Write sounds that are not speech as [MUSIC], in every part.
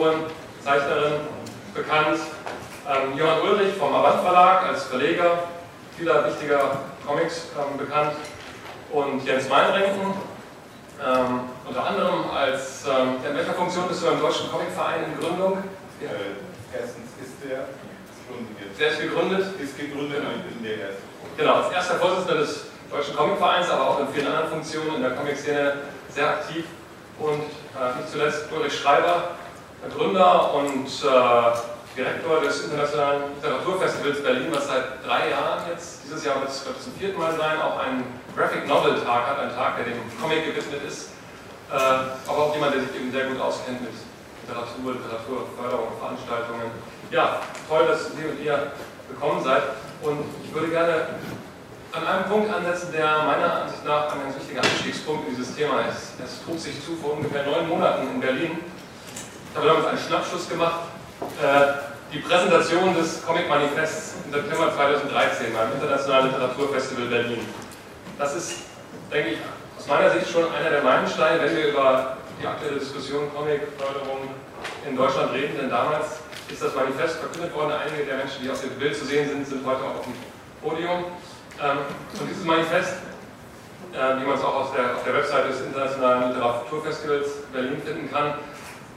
Autorin, Zeichnerin bekannt. Ähm, Johann Ulrich vom Avant Verlag als Verleger vieler wichtiger Comics ähm, bekannt. Und Jens Meinrenken, ähm, unter anderem als, ähm, in welcher Funktion bist du beim Deutschen Comicverein in Gründung? Ja. Äh, erstens ist der der ist gegründet? Ist gegründet und ich bin der erste. Genau, als erster Vorsitzender des Deutschen Comicvereins, aber auch in vielen anderen Funktionen in der Comic-Szene sehr aktiv. Und äh, nicht zuletzt Ulrich Schreiber, Gründer und äh, Direktor des Internationalen Literaturfestivals Berlin, was seit drei Jahren jetzt, dieses Jahr wird es zum vierten Mal sein, auch einen Graphic Novel Tag hat, ein Tag, der dem Comic gewidmet ist, äh, aber auch jemand, der sich eben sehr gut auskennt mit Literatur, Literaturförderung, Veranstaltungen. Ja, toll, dass Sie und ihr gekommen seid und ich würde gerne an einem Punkt ansetzen, der meiner Ansicht nach ein ganz wichtiger Einstiegspunkt in dieses Thema ist. Es trug sich zu vor ungefähr neun Monaten in Berlin. Ich habe damals einen Schnappschuss gemacht. Äh, die Präsentation des Comic Manifests im September 2013 beim Internationalen Literaturfestival Berlin. Das ist, denke ich, aus meiner Sicht schon einer der Meilensteine, wenn wir über die aktuelle Diskussion Comic-Förderung in Deutschland reden, denn damals ist das Manifest verkündet worden. Einige der Menschen, die auf dem Bild zu sehen sind, sind heute auch auf dem Podium. Ähm, und dieses Manifest, äh, wie man es auch auf der, auf der Webseite des Internationalen Literaturfestivals Berlin finden kann,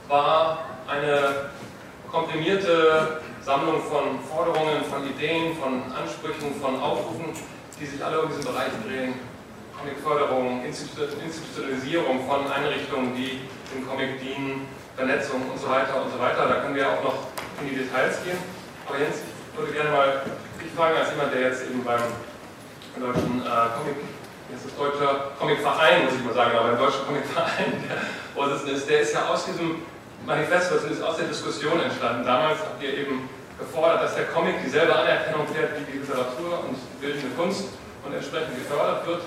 war eine komprimierte Sammlung von Forderungen, von Ideen, von Ansprüchen, von Aufrufen, die sich alle um diesen Bereich drehen. Comicförderung, Institutionalisierung von Einrichtungen, die dem Comic dienen, Vernetzung und so weiter und so weiter. Da können wir auch noch in die Details gehen. Aber Jens, ich würde gerne mal dich fragen, als jemand, der jetzt eben beim deutschen äh, Comic, jetzt ist deutscher Comicverein, muss ich mal sagen, aber beim deutschen Comicverein der Vorsitzende ist, der ist ja aus diesem Manifest, was ist aus der Diskussion entstanden. Damals habt ihr eben gefordert, dass der Comic dieselbe Anerkennung fährt wie die Literatur und die bildende Kunst und entsprechend gefördert wird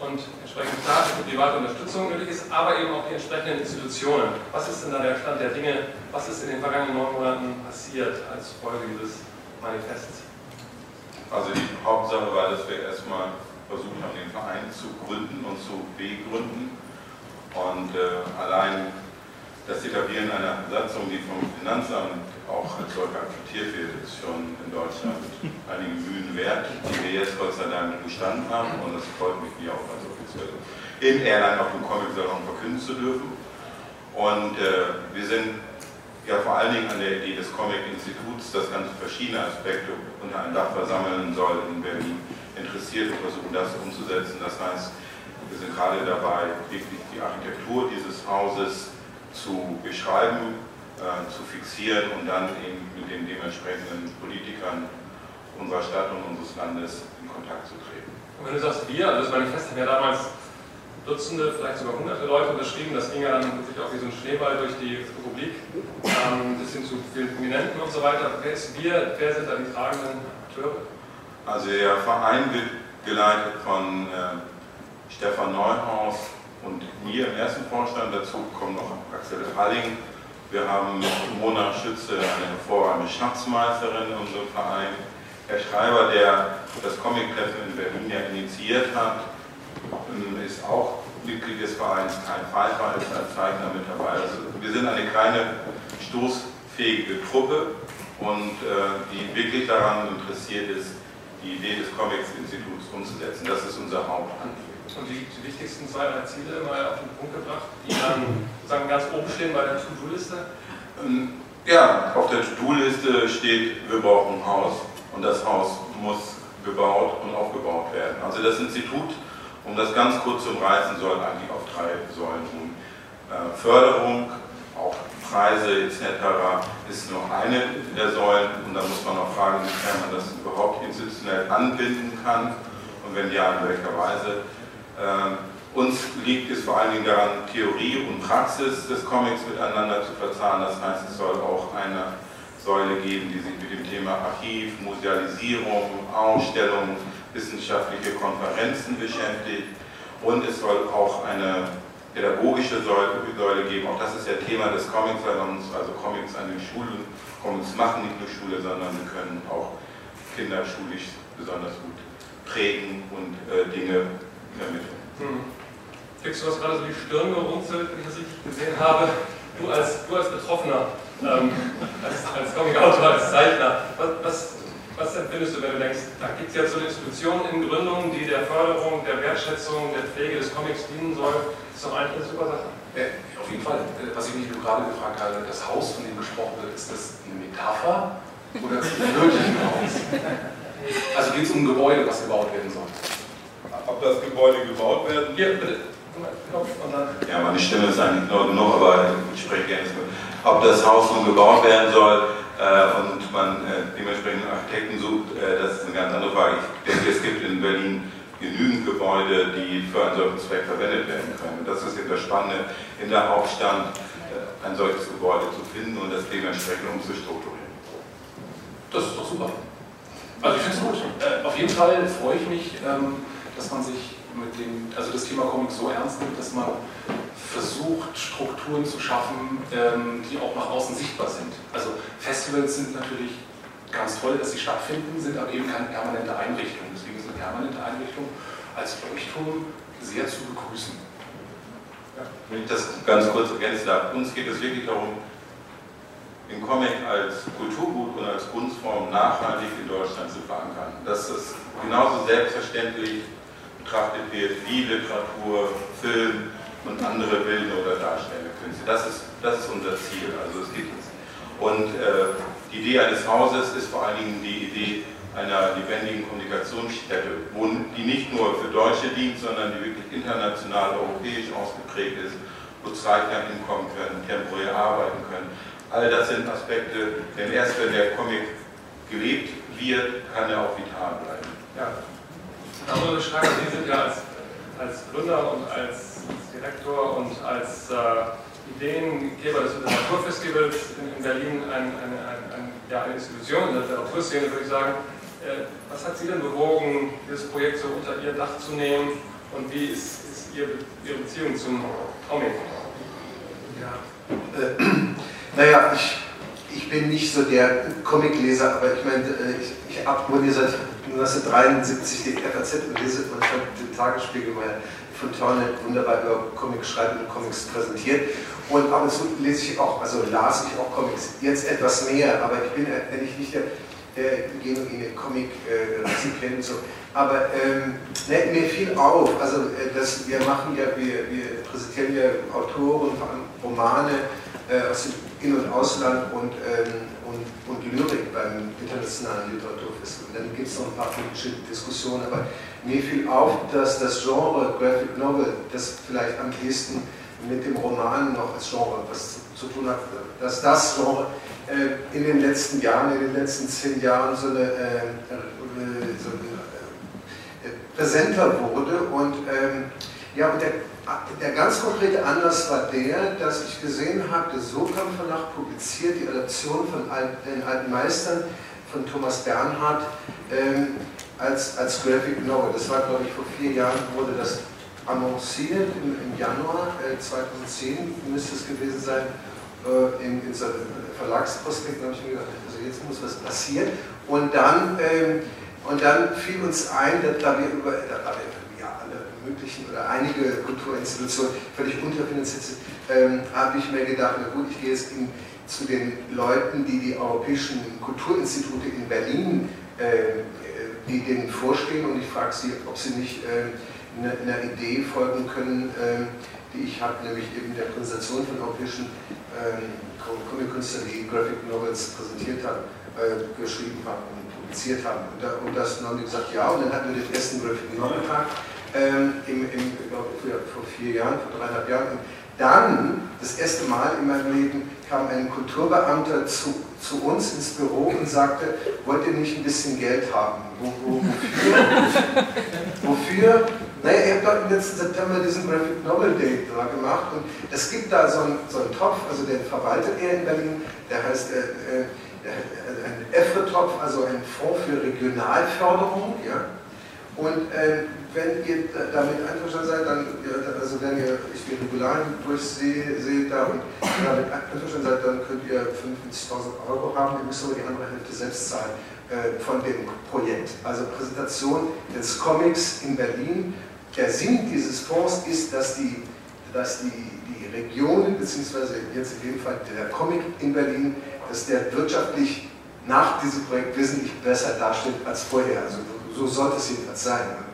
und entsprechend staatliche private Unterstützung nötig ist, aber eben auch die entsprechenden Institutionen. Was ist denn da der Stand der Dinge? Was ist in den vergangenen neun Monaten passiert als Folge dieses Manifests? Also die Hauptsache war, dass wir erstmal versucht haben, den Verein zu gründen und zu begründen. Und äh, allein das Etablieren einer Satzung, die vom Finanzamt auch als solche akzeptiert wird, ist schon in Deutschland einige Mühen wert, die wir jetzt Gott sei Dank bestanden haben und das freut mich, die auch als offiziell in Erlangen auf dem Comic-Salon verkünden zu dürfen. Und äh, wir sind ja vor allen Dingen an der Idee des Comic-Instituts, das ganz verschiedene Aspekte unter einem Dach versammeln soll in Berlin, interessiert und versuchen das umzusetzen. Das heißt, wir sind gerade dabei, wirklich die Architektur dieses Hauses zu beschreiben, äh, zu fixieren und dann eben mit den dementsprechenden Politikern unserer Stadt und unseres Landes in Kontakt zu treten. Und wenn du sagst wir, also das Manifest haben ja damals Dutzende, vielleicht sogar hunderte Leute unterschrieben, das ging ja dann wirklich auch wie so ein Schneeball durch die Republik, ähm, bis hin zu vielen Prominenten und so weiter. Wer ist wir, wer sind da die tragenden Akteure? Also der Verein wird geleitet von äh, Stefan Neuhaus, und mir im ersten Vorstand, dazu kommen noch Axel Halling Wir haben Mona Schütze, eine hervorragende Schatzmeisterin in unserem Verein. Herr Schreiber, der das Comic-Treffen in Berlin ja initiiert hat, ähm, ist auch Mitglied des Vereins. Kai Pfeiffer ist als Zeichner mit dabei. Also wir sind eine kleine, stoßfähige Truppe und äh, die wirklich daran interessiert ist, die Idee des Comics-Instituts umzusetzen. Das ist unser Hauptanliegen. Und die, die, wichtigsten zwei, drei Ziele mal auf den Punkt gebracht, die dann sozusagen ganz oben stehen bei der To-Do-Liste? Ähm, ja, auf der To-Do-Liste steht, wir brauchen ein Haus und das Haus muss gebaut und aufgebaut werden. Also das Institut, um das ganz kurz zu umreißen, soll eigentlich auf drei Säulen ruhen. Äh, Förderung, auch Preise etc. ist nur eine der Säulen und da muss man auch fragen, wie man das überhaupt institutionell anbinden kann und wenn ja, in welcher Weise. Ähm, uns liegt es vor allen Dingen daran, Theorie und Praxis des Comics miteinander zu verzahnen. Das heißt, es soll auch eine Säule geben, die sich mit dem Thema Archiv, Musealisierung, Ausstellung, wissenschaftliche Konferenzen beschäftigt. Und es soll auch eine pädagogische Säule geben. Auch das ist ja Thema des Comics-Salons, also Comics an den Schulen. Comics machen nicht nur Schule, sondern sie können auch Kinder schulisch besonders gut prägen und äh, Dinge vermitteln. Hm. Fix, du hast gerade so die Stirn gerunzelt, wenn ich das richtig gesehen habe. Du als, du als Betroffener, ähm, [LAUGHS] als, als Comic-Autor, als Zeichner, was, was, was empfindest du, wenn du denkst, da gibt es jetzt so eine Institution in Gründung, die der Förderung, der Wertschätzung, der Pflege des Comics dienen soll? Das ist doch eigentlich eine super Sache. Ja, auf jeden Fall. Was ich mich nur gerade gefragt habe, das Haus, von dem gesprochen wird, ist das eine Metapher oder ist das wirklich ein Haus? Also geht es um ein Gebäude, was gebaut werden soll ob das Gebäude gebaut werden. Bitte. Ja, meine Stimme ist eigentlich nur genug, aber ich spreche gerne. Ob das Haus nun gebaut werden soll äh, und man äh, dementsprechend Architekten sucht, äh, das ist eine ganz andere Frage. Ich denke, es gibt in Berlin genügend Gebäude, die für einen solchen Zweck verwendet werden können. Und das ist eben das Spannende in der Hauptstadt, äh, ein solches Gebäude zu finden und das dementsprechend umzustrukturieren. Das ist doch super. Also ich finde es gut. Äh, auf jeden Fall freue ich mich. Ähm, dass man sich mit dem, also das Thema Comic so ernst nimmt, dass man versucht, Strukturen zu schaffen, ähm, die auch nach außen sichtbar sind. Also Festivals sind natürlich ganz toll, dass sie stattfinden, sind aber eben keine permanente Einrichtung. Deswegen eine permanente Einrichtung als Leuchtturm sehr zu begrüßen. Wenn ich das ganz kurz ergänzen darf, uns geht es wirklich darum, den Comic als Kulturgut und als Kunstform nachhaltig in Deutschland zu verankern. Das ist genauso selbstverständlich betrachtet wird wie Literatur, Film und andere bildende oder darstellende Künste. Das ist, das ist unser Ziel. Also es gibt Und äh, die Idee eines Hauses ist vor allen Dingen die Idee einer lebendigen Kommunikationsstätte, wo die nicht nur für Deutsche dient, sondern die wirklich international, europäisch ausgeprägt ist, wo Zeichner hinkommen können, temporär arbeiten können. All das sind Aspekte, denn erst wenn der Comic gelebt wird, kann er auch vital bleiben. Ja. Aber Schreiber, Sie sind ja als, als Gründer und als, Direktor und als äh, Ideengeber des Literaturfestivals in, in Berlin ein, eine, ein, ja, eine Institution in der Literaturszene, würde ich sagen. Äh, was hat Sie denn bewogen, dieses Projekt so unter Ihr Dach zu nehmen und wie ist, ist Ihre, Ihre Beziehung zum Comic? Ja, äh, [CLEARS THROAT] naja, ich, ich bin nicht so der Comicleser, aber ich meine, äh, ich, ich abonniere seit 1973 die FAZ und lese und den Tagesspiegel, weil von Torne wunderbar über Comics schreibt und Comics präsentiert. Und ab und zu lese ich auch, also las ich auch Comics, jetzt etwas mehr, aber ich bin eigentlich nicht der äh, genuine Comic-Rezipient. Äh, so. Aber ähm, ne, mir fiel auf, also äh, das, wir machen ja, wir, wir präsentieren ja Autoren, vor allem Romane äh, aus dem In- und Ausland und ähm, und, Lyrik beim Internationalen Literaturfestival. Dann gibt es noch ein paar politische Diskussionen, aber mir fiel auf, dass das Genre Graphic Novel, das vielleicht am ehesten mit dem Roman noch als Genre was zu tun hat, dass das Genre äh, in den letzten Jahren, in den letzten zehn Jahren so eine, äh, äh so eine äh, präsenter wurde und ähm, ja, und der der ganz konkrete Anlass war der, dass ich gesehen habe, der Sokam Verlag publiziert die Adaption von den alten Meistern von Thomas Bernhard ähm, als, als Graphic Novel. Das war, glaube ich, vor vier Jahren wurde das annonciert, im, im Januar äh, 2010 müsste es gewesen sein. äh, in, in so Verlagsprospekt, habe ich mir gedacht, also jetzt muss was passieren. Und dann, ähm, und dann fiel uns ein, dass da wir über, da, da möglichen oder einige Kulturinstitutionen völlig unterfinanziert sind, ähm, habe ich mir gedacht, na gut, ich gehe jetzt in, zu den Leuten, die die europäischen Kulturinstitute in Berlin, äh, die denen vorstehen und ich frage sie, ob sie nicht äh, einer Idee folgen können, äh, die ich habe, nämlich eben der Präsentation von europäischen ähm, Comic-Künstlern, die Graphic Novels präsentiert haben, äh, geschrieben haben und publiziert haben. Und, da, und das haben die gesagt, ja, und dann hatten wir den ersten Graphic Novel Tag ähm, im, im, glaub, vor vier Jahren, vor dreieinhalb Jahren. Und dann, das erste Mal in meinem Leben, kam ein Kulturbeamter zu, zu uns ins Büro und sagte, wollt ihr nicht ein bisschen Geld haben? Wo, wo, wofür? [LAUGHS] wofür? Naja, ihr habt doch im letzten September diesen Graphic Novel Day da gemacht und es gibt da so einen, so einen Topf, also den verwaltet er in Berlin, der heißt äh, äh, äh ein EFRE-Topf, also ein Fonds für Regionalförderung. Ja? Und äh, wenn ihr damit einverstanden seid, dann, also wenn ihr ich die Regularien durchseht da und damit einverstanden seid, dann könnt ihr 55.000 Euro haben, ihr müsst aber die andere Hälfte selbst zahlen äh, von dem Projekt. Also Präsentation des Comics in Berlin. Der Sinn dieses Fonds ist, dass die, dass die, die Regionen, beziehungsweise jetzt in dem Fall der Comic in Berlin, dass der wirtschaftlich nach diesem Projekt wesentlich besser dasteht als vorher. Also so sollte es jedenfalls sein. Ne?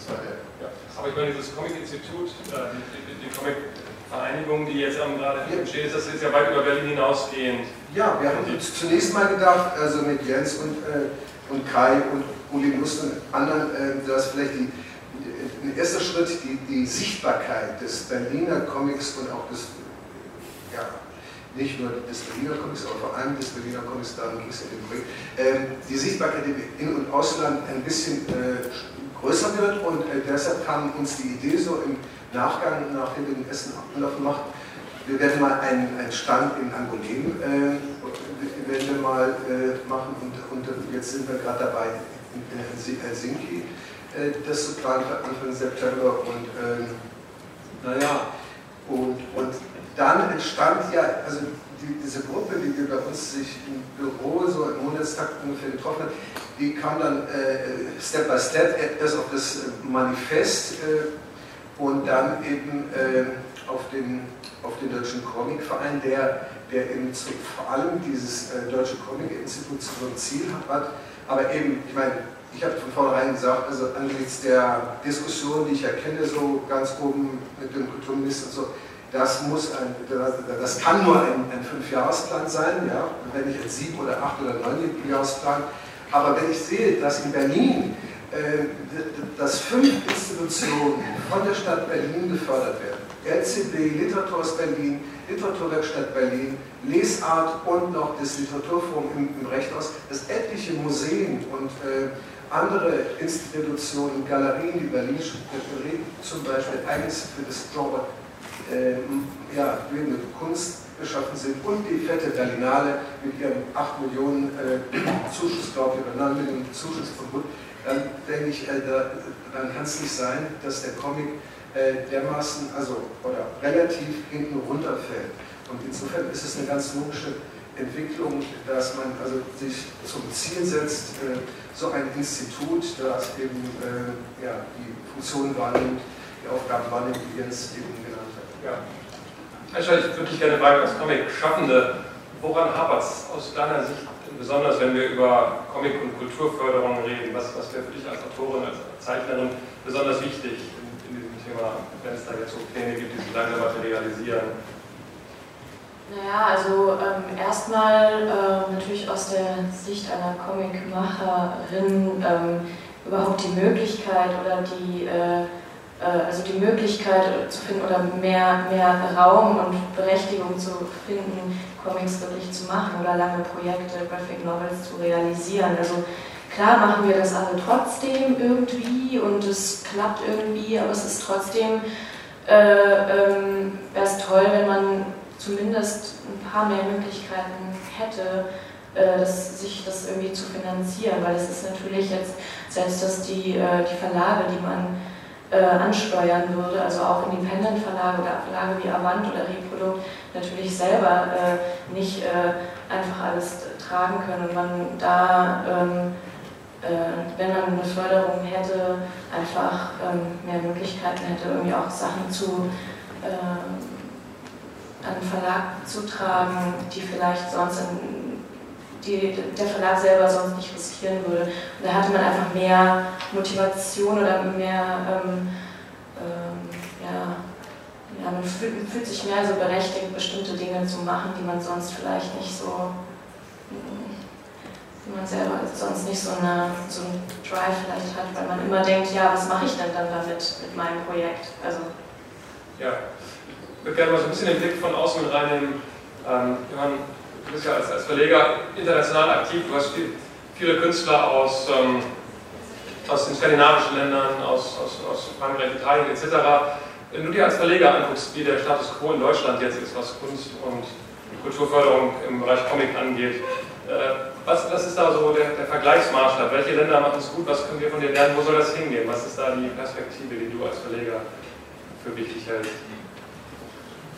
Das war der, ja. Aber ich meine, dieses Comic-Institut, äh, die, die, Comic-Vereinigung, die jetzt gerade ja. entsteht, ist das jetzt ja weit über Berlin hinausgehend. Ja, wir haben uns zunächst mal gedacht, also mit Jens und, äh, und Kai und Uli Lust und anderen, äh, dass vielleicht die, ein erster Schritt die, die Sichtbarkeit des Berliner Comics und auch des ja, nicht nur des Berliner Comics, aber vor allem des Berliner Comics, darum ging es in dem Projekt, äh, die Sichtbarkeit im In- und Ausland ein bisschen äh, größer wird und äh, deshalb kam uns die Idee so im Nachgang, nachdem wir den Essen ablaufen machten, wir werden mal einen, einen Stand in Angoulême äh, werden wir mal äh, machen und, und jetzt sind wir gerade dabei in, in Helsinki, äh, das zu planen für Anfang September und ähm, naja, und, und dann entstand ja, also die, diese Gruppe, die wir bei uns sich im Büro so im Monatstakt ungefähr getroffen hat, die kam dann äh, Step by Step erst auf das Manifest äh, und dann eben äh, auf, den, auf den Deutschen Comicverein, der, der eben zu, vor allem dieses äh, Deutsche Comic-Institut zum Ziel hat. Aber eben, ich meine, ich habe von vornherein gesagt, also angesichts der Diskussion, die ich erkenne, so ganz oben mit dem Kulturminister und so, das, muss ein, das kann nur ein, ein Fünfjahresplan sein, ja, wenn nicht ein Sieben- oder Acht- oder Neunjahresplan. Aber wenn ich sehe, dass in Berlin äh, dass fünf Institutionen von der Stadt Berlin gefördert werden, LCB, Literaturhaus Berlin, Literaturwerkstatt Berlin, Lesart und noch das Literaturforum im, im Rechthaus, dass etliche Museen und äh, andere Institutionen, Galerien, die Berlin zum Beispiel eigens für das Genre äh, ja, bildende Kunst geschaffen sind und die fette Berlinale mit ihrem 8 Millionen äh, Zuschuss, glaube ich, oder 9 Millionen Zuschuss Bund, dann denke ich, äh, da, dann kann es nicht sein, dass der Comic äh, dermaßen, also oder relativ hinten runterfällt. Und insofern ist es eine ganz logische Entwicklung, dass man also sich zum Ziel setzt, äh, so ein Institut, das eben äh, ja, die Funktionen wahrnimmt, die Aufgaben wahrnimmt, die Jens eben ja. Ich würde dich gerne fragen, als Comic-Schaffende, woran hapert es aus deiner Sicht, besonders wenn wir über Comic- und Kulturförderung reden? Was, was wäre für dich als Autorin, als Zeichnerin besonders wichtig in, in diesem Thema, wenn es da jetzt so Pläne gibt, die sich langsam materialisieren? Naja, also ähm, erstmal äh, natürlich aus der Sicht einer Comicmacherin ähm, überhaupt die Möglichkeit oder die äh, also die Möglichkeit zu finden oder mehr, mehr Raum und Berechtigung zu finden, Comics wirklich zu machen oder lange Projekte, Graphic Novels zu realisieren. Also klar machen wir das alle trotzdem irgendwie und es klappt irgendwie, aber es ist trotzdem, äh, ähm, es toll, wenn man zumindest ein paar mehr Möglichkeiten hätte, äh, das, sich das irgendwie zu finanzieren, weil es ist natürlich jetzt, selbst dass die, äh, die Verlage, die man äh, ansteuern würde, also auch Independent-Verlage oder Verlage wie Avant oder Reprodukt, natürlich selber äh, nicht äh, einfach alles tragen können und man da, ähm, äh, wenn man eine Förderung hätte, einfach ähm, mehr Möglichkeiten hätte, irgendwie auch Sachen zu äh, an Verlag zu tragen, die vielleicht sonst in, die der Verlag selber sonst nicht riskieren würde. Und da hatte man einfach mehr Motivation oder mehr ähm, ähm, ja, ja, man fühlt, fühlt, sich mehr so berechtigt, bestimmte Dinge zu machen, die man sonst vielleicht nicht so, die man selber sonst nicht so, eine, so einen Drive vielleicht hat, weil man immer denkt, ja, was mache ich denn dann damit mit meinem Projekt? Also, ja, ich würde gerne mal so ein bisschen den Blick von außen reinnehmen. Ähm, du bist ja als, als Verleger international aktiv, du hast viel, viele Künstler aus, ähm, aus den skandinavischen Ländern, aus, aus, aus Frankreich, Italien etc. Wenn du dir als Verleger anguckst, wie der Status quo in Deutschland jetzt ist, was Kunst und Kulturförderung im Bereich Comic angeht, äh, was, was ist da so der, der Vergleichsmaßstab? Welche Länder machen es gut? Was können wir von dir lernen? Wo soll das hingehen? Was ist da die Perspektive, die du als Verleger für wichtig hältst?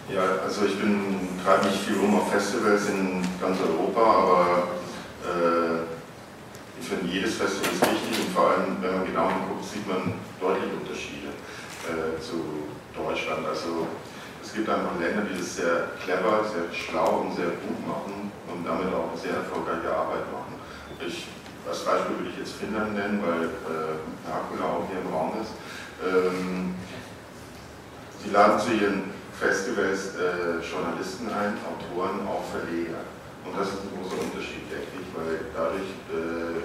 Ja, also ich bin treibe mich viel rum auf Festivals in ganz Europa, aber äh, ich finde jedes Festival ist wichtig und vor allem, wenn man genau hinguckt, sieht man deutliche Unterschiede äh, zu Deutschland. Also es gibt einfach Länder, die das sehr clever, sehr schlau und sehr gut machen und damit auch sehr erfolgreiche Arbeit machen. Ich, als Beispiel würde ich jetzt Finnland nennen, weil äh, Nakula auch hier im Raum ist. Ähm, sie laden zu ihren Festivals äh, Journalisten ein, Autoren, auch Verleger. Und das ist ein großer Unterschied, denke ich, weil dadurch äh,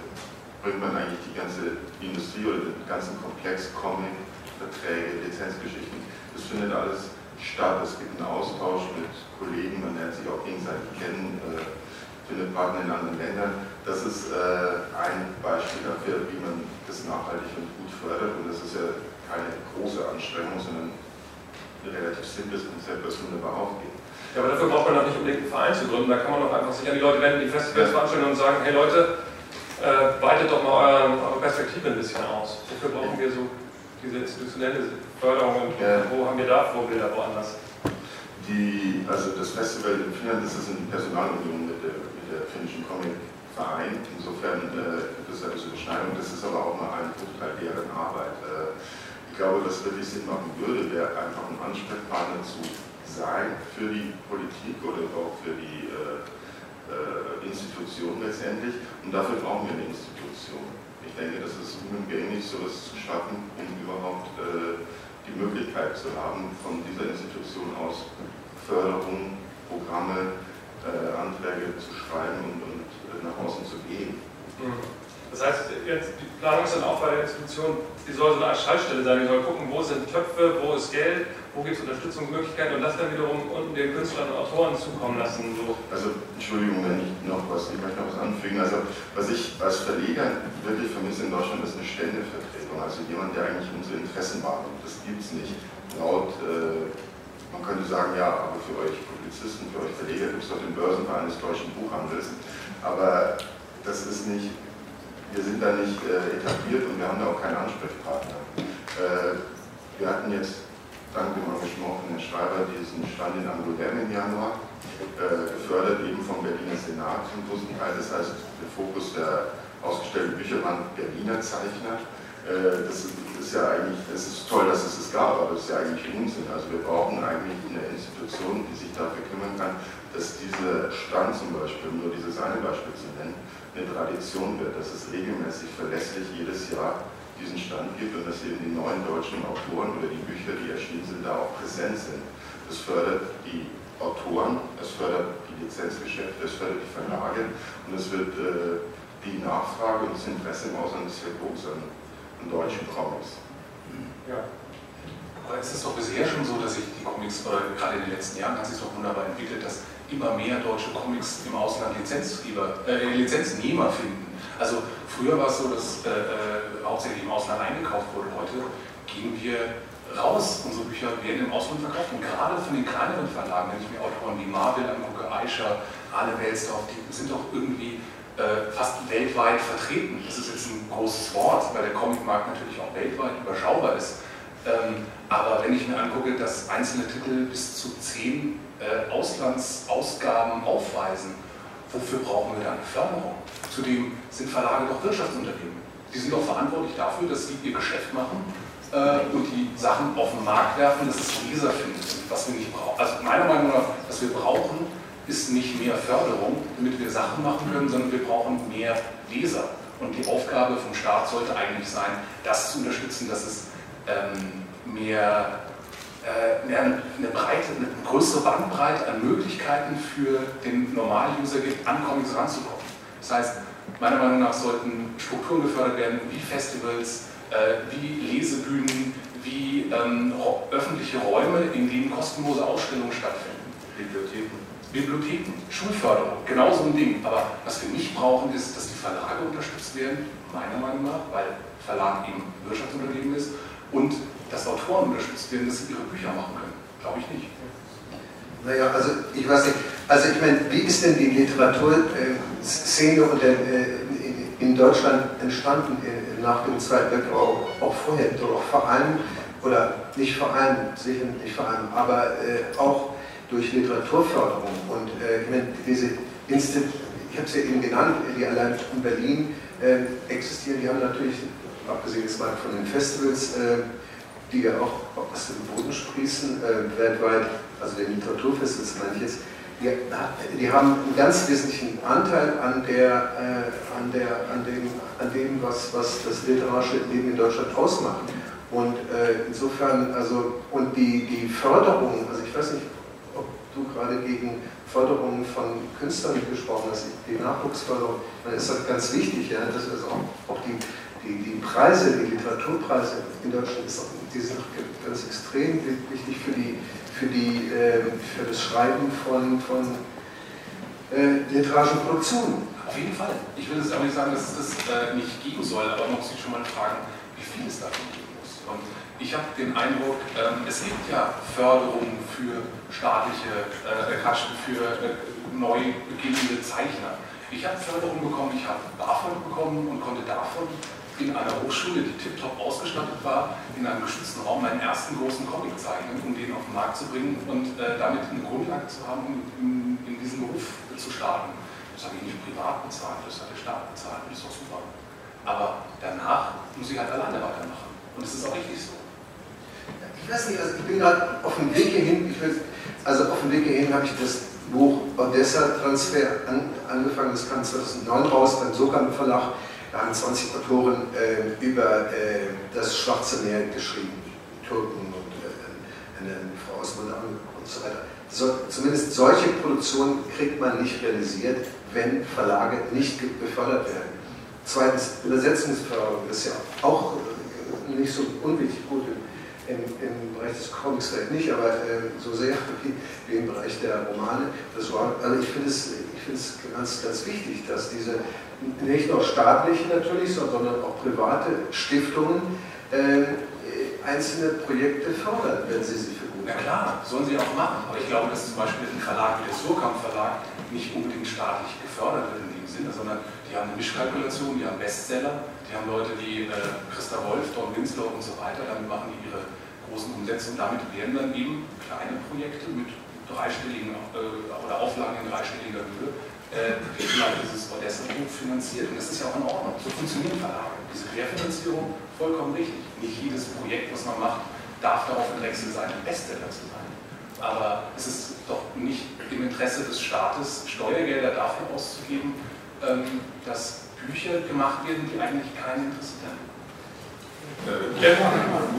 bringt man eigentlich die ganze Industrie oder den ganzen Komplex Comic, Verträge, Lizenzgeschichten, das findet alles statt. Es gibt einen Austausch mit Kollegen, man lernt sich auch gegenseitig kennen, äh, findet Partner in anderen Ländern. Das ist äh, ein Beispiel dafür, wie man das nachhaltig und gut fördert. Und das ist ja keine große Anstrengung, sondern relativ simples Konzept, was wunderbar aufgeht. Ja, aber dafür braucht man doch nicht unbedingt einen Verein zu gründen. Da kann man doch einfach sich an die Leute wenden, die Festivals veranstalten und sagen, hey Leute, äh, weitet doch mal eure, eure Perspektive ein bisschen aus. Wofür brauchen wir so diese institutionelle Förderung und ja. wo haben wir da Vorbilder woanders? Die, also das Festival in Finnland ist das in Personalunion mit der, mit der finnischen Comic Verein. Insofern äh, gibt es da diese Überschneidung. Das ist aber auch mal ein Bruchteil deren Arbeit. Äh, glaube, was wirklich Sinn machen würde, wäre einfach ein Ansprechpartner zu sein für die Politik oder auch für die äh, äh Institution letztendlich. Und dafür brauchen wir eine Institution denke, das ist unumgänglich, sowas zu schaffen, um überhaupt äh, die Möglichkeit zu haben, von dieser Institution aus Förderung, Programme, äh, Anträge zu schreiben und, und äh, nach außen zu gehen. Mhm. Das heißt, jetzt, die Planung ist dann auch bei der Institution, die soll so eine Art Schaltstelle sein, die soll gucken, wo sind Töpfe, wo ist Geld, wo gibt es Unterstützungsmöglichkeiten und das dann wiederum unten den Künstlern und Autoren zukommen lassen. So. Also, Entschuldigung, wenn ich noch was, ich möchte noch was anfügen. Also, was ich als Verleger wirklich vermisse in Deutschland, ist eine Ständevertretung. Also jemand, der eigentlich unsere Interessen wahrnimmt. Das gibt es nicht. Laut, äh, man könnte sagen, ja, aber für euch Publizisten, für euch Verleger gibt es doch den Börsenverein des deutschen Buchhandels. Aber das ist nicht wir sind da nicht äh, etabliert und wir haben da auch keinen Ansprechpartner. Äh, wir hatten jetzt dank dem Engagement von Herrn Schreiber diesen Stand in Angoulême im Januar, äh, gefördert eben vom Berliner Senat zum großen Teil. Das heißt, der Fokus der ausgestellten Bücher waren Berliner Zeichner. Äh, das ist ja eigentlich, es ist toll, dass es es gab, aber das ist ja eigentlich Unsinn. Also wir brauchen eigentlich eine Institution, die sich dafür kümmern kann, dass dieser Stand zum Beispiel, um nur dieses eine Beispiel zu nennen, eine Tradition wird, dass es regelmäßig verlässlich jedes Jahr diesen Stand gibt und dass eben die neuen deutschen Autoren oder die Bücher, die erschienen sind, da auch präsent sind. Das fördert die Autoren, es fördert die Lizenzgeschäfte, es fördert die Verlage und es wird äh, die Nachfrage und das Interesse im Ausland sehr groß an, an deutschen Comics. Ja. Aber es ist doch bisher schon so, dass sich die Comics, oder gerade in den letzten Jahren hat sich doch wunderbar entwickelt, dass immer mehr deutsche Comics im Ausland Lizenzgeber, äh, Lizenznehmer finden. Also früher war es so, dass äh, äh, hauptsächlich im Ausland eingekauft wurde. Heute gehen wir raus, unsere Bücher werden im Ausland verkauft. Und gerade von den kleineren Verlagen, wenn ich mir Autoren wie Marvel angucke, Aisha, Arne Welsdorf, die sind doch irgendwie äh, fast weltweit vertreten. Das ist jetzt ein großes Wort, weil der Comicmarkt natürlich auch weltweit überschaubar ist. Ähm, aber wenn ich mir angucke, dass einzelne Titel bis zu zehn äh, Auslandsausgaben aufweisen, wofür brauchen wir dann Förderung? Zudem sind Verlage doch Wirtschaftsunternehmen. Die sind doch verantwortlich dafür, dass sie ihr Geschäft machen äh, und die Sachen auf den Markt werfen, dass es Leser finden. Was wir nicht brauchen. Also meiner Meinung nach, was wir brauchen, ist nicht mehr Förderung, damit wir Sachen machen können, sondern wir brauchen mehr Leser. Und die Aufgabe vom Staat sollte eigentlich sein, das zu unterstützen, dass es ähm, äh, mehr eine, eine, breite, eine größere Bandbreite an Möglichkeiten für den Normal-User gibt, an Comics ranzukommen. Das heißt, meiner Meinung nach sollten Strukturen gefördert werden, wie Festivals, äh, wie Lesebühnen, wie ähm, öffentliche Räume, in denen kostenlose Ausstellungen stattfinden. Bibliotheken. Bibliotheken, Schulförderung, genau so ein Ding. Aber was wir nicht brauchen, ist, dass die Verlage unterstützt werden, meiner Meinung nach, weil Verlag eben Wirtschaftsunternehmen ist, und dass Autoren unterstützt werden, dass sie ihre Bücher machen können. Glaube ich nicht. Naja, also ich weiß nicht, also ich meine, wie ist denn die Literaturszene in Deutschland entstanden nach dem Zweiten Weltkrieg, auch, vorher, auch vor allem, oder nicht vor allem, sicher nicht vor allem, aber äh, auch durch Literaturförderung. Und äh, ich meine, diese Instit ich habe es ja eben genannt, die allein in Berlin äh, existieren, die haben natürlich, abgesehen jetzt mal von den Festivals, äh, die ja auch aus dem Boden sprießen, äh, weltweit, also den Literaturfestivals meine ich jetzt, die, die, haben einen ganz wesentlichen Anteil an, der, äh, an, der, an, dem, an dem was, was das literarische Leben in Deutschland ausmacht. Und äh, insofern, also, und die, die Förderung, also ich weiß nicht, ob du gerade gegen Förderung von Künstlern gesprochen hast, die Nachwuchsförderung, dann ist das ganz wichtig, ja, das ist auch, auch die, die, die Preise, die Literaturpreise in Deutschland, ist auch, die sind ganz extrem wichtig für die für, die, äh, für das Schreiben von, von äh, literarischen Produktionen. Auf jeden Fall. Ich will jetzt aber nicht sagen, dass es das äh, nicht geben soll, aber man muss sich schon mal fragen, wie viel es davon geben muss. Und ich habe den Eindruck, ähm, es gibt ja Förderungen für staatliche, äh, für äh, neu beginnende Zeichner. Ich habe Förderung bekommen, ich habe BAföG bekommen und konnte davon in einer Hochschule, die tiptop ausgestattet war, in einem geschützten Raum meinen ersten großen Comic zeichnen, um den auf den Markt zu bringen und äh, damit eine Grundlage zu haben, um in, in, diesen Beruf zu starten. Das habe ich nicht privat bezahlt, das hat der Staat bezahlt und das ist doch super. Aber danach muss ich halt alleine weitermachen. Und das ist auch richtig so. Ich weiß nicht, also ich bin gerade auf dem Weg hierhin, will, also auf dem Weg hierhin habe ich das Buch Odessa Transfer an, angefangen, das kam 2009 raus beim Sokan Verlag haben 20 Autoren äh, über äh, das Schwarze Meer geschrieben, Türken und äh, eine, Frau aus Moldawien und so weiter. So, zumindest solche Produktionen kriegt man nicht realisiert, wenn Verlage nicht befördert werden. Zweitens, Übersetzungsförderung ist ja auch äh, nicht so unwichtig gut im, im, Bereich des Comics vielleicht nicht, aber äh, so sehr wie, [LAUGHS] wie, im Bereich der Romane. Das war, also ich finde es, es ganz, ganz wichtig, dass diese nicht nur staatliche natürlich, sondern auch private Stiftungen äh, einzelne Projekte fördern, wenn sie sich für gut Na klar, sollen sie auch machen. Aber ich glaube, dass zum Beispiel ein Verlag wie der Surkamp Verlag nicht unbedingt staatlich gefördert wird in dem Sinne, sondern die haben eine Mischkalkulation, die haben Bestseller, die haben Leute wie äh, Christa Wolf, Don Winslow und so weiter, damit machen die ihre großen Umsätze und damit werden dann eben kleine Projekte mit dreistelligen äh, oder Auflagen in dreistelliger Höhe äh, vielleicht dieses Odessa-Buch finanziert. Und das ist ja auch in Ordnung. So funktionieren Verlage. Diese Querfinanzierung, vollkommen richtig. Nicht jedes Projekt, was man macht, darf darauf gewechselt sein, ein Bestseller zu sein. Aber es ist doch nicht im Interesse des Staates, Steuergelder dafür auszugeben, ähm, dass Bücher gemacht werden, die eigentlich keinen interessieren. Äh,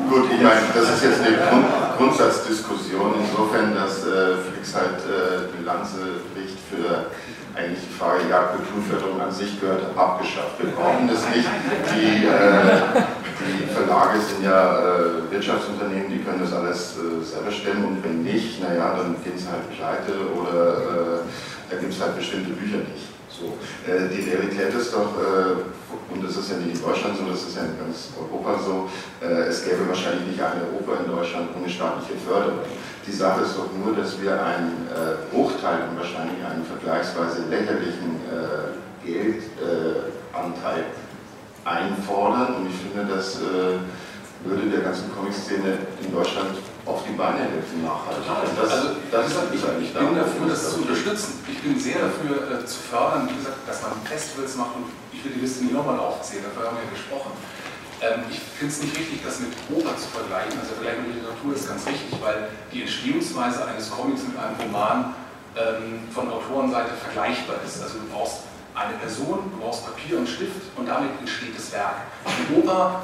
gut, ich meine, das ist jetzt eine Grund, Grundsatzdiskussion, insofern, dass äh, Flix halt äh, die Lanze bricht für eigentlich die Frage, ja, Kulturförderung an sich gehört abgeschafft. Wir brauchen das nicht. Die, äh, die Verlage sind ja äh, Wirtschaftsunternehmen, die können das alles äh, selber stemmen und wenn nicht, naja, dann gehen sie halt pleite oder äh, da gibt es halt bestimmte Bücher nicht. So. Äh, die Realität ist doch, äh, und das ist ja nicht in Deutschland so, das ist ja in ganz Europa so, es gäbe wahrscheinlich nicht eine Oper in Deutschland ohne staatliche Förderung. Die Sache ist doch nur, dass wir einen äh, Bruchteil und wahrscheinlich einen vergleichsweise lächerlichen äh, Geldanteil einfordern. Und ich finde, das äh, würde der ganzen Comic-Szene in Deutschland auf die Beine helfen nachhaltig. Total. Das, also, das gesagt, ich, ich bin dafür, das zu unterstützen. Ich bin sehr dafür äh, zu fördern, wie gesagt, dass man Festivals macht und ich will die Liste nicht nochmal aufzählen, dafür haben wir ja gesprochen. Ähm, ich finde es nicht richtig, das mit Oper zu vergleichen. Also der Vergleich mit Literatur ist ganz richtig, weil die Entstehungsweise eines Comics mit einem Roman ähm, von Autorenseite vergleichbar ist. Also du brauchst eine Person, du brauchst Papier und Stift und damit entsteht das Werk. Die Oper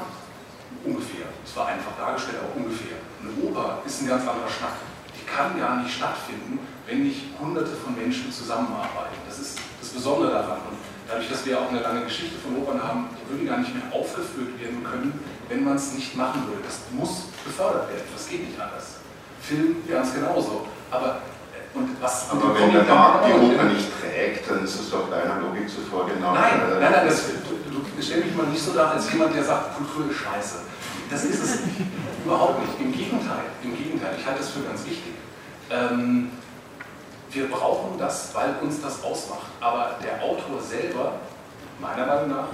ungefähr, es war einfach dargestellt, aber ungefähr. Eine Oper ist ein ganz anderer Schnack. Die kann gar nicht stattfinden, wenn nicht hunderte von Menschen zusammenarbeiten. Das ist das Besondere daran. Und dadurch, dass wir auch eine lange Geschichte von Opern haben, die würden gar nicht mehr aufgeführt werden können, wenn man es nicht machen würde. Das muss gefördert werden. Das geht nicht anders. Film ganz genauso. Aber äh, und was Aber wenn der Markt die Oper nicht trägt, dann ist es doch deiner Logik zufolge genau. Nein, nein, nein, das, du, du stell mich mal nicht so dar als jemand, der sagt, Kultur ist scheiße. Das ist es. [LAUGHS] Überhaupt nicht. Im Gegenteil. Im Gegenteil. Ich halte das für ganz wichtig. Ähm, wir brauchen das, weil uns das ausmacht. Aber der Autor selber, meiner Meinung nach,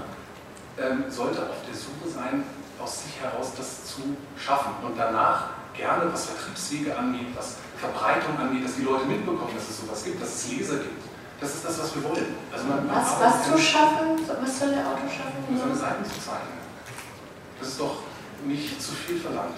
ähm, sollte auf der Suche sein, aus sich heraus das zu schaffen. Und danach gerne, was Vertriebswege angeht, was Verbreitung angeht, dass die Leute mitbekommen, dass es sowas gibt, dass es Leser gibt. Das ist das, was wir wollen. Also man, was, was zu schaffen? Was soll der Autor schaffen? Seine Seiten zu zeichnen. Das ist doch nicht zu viel verlangt,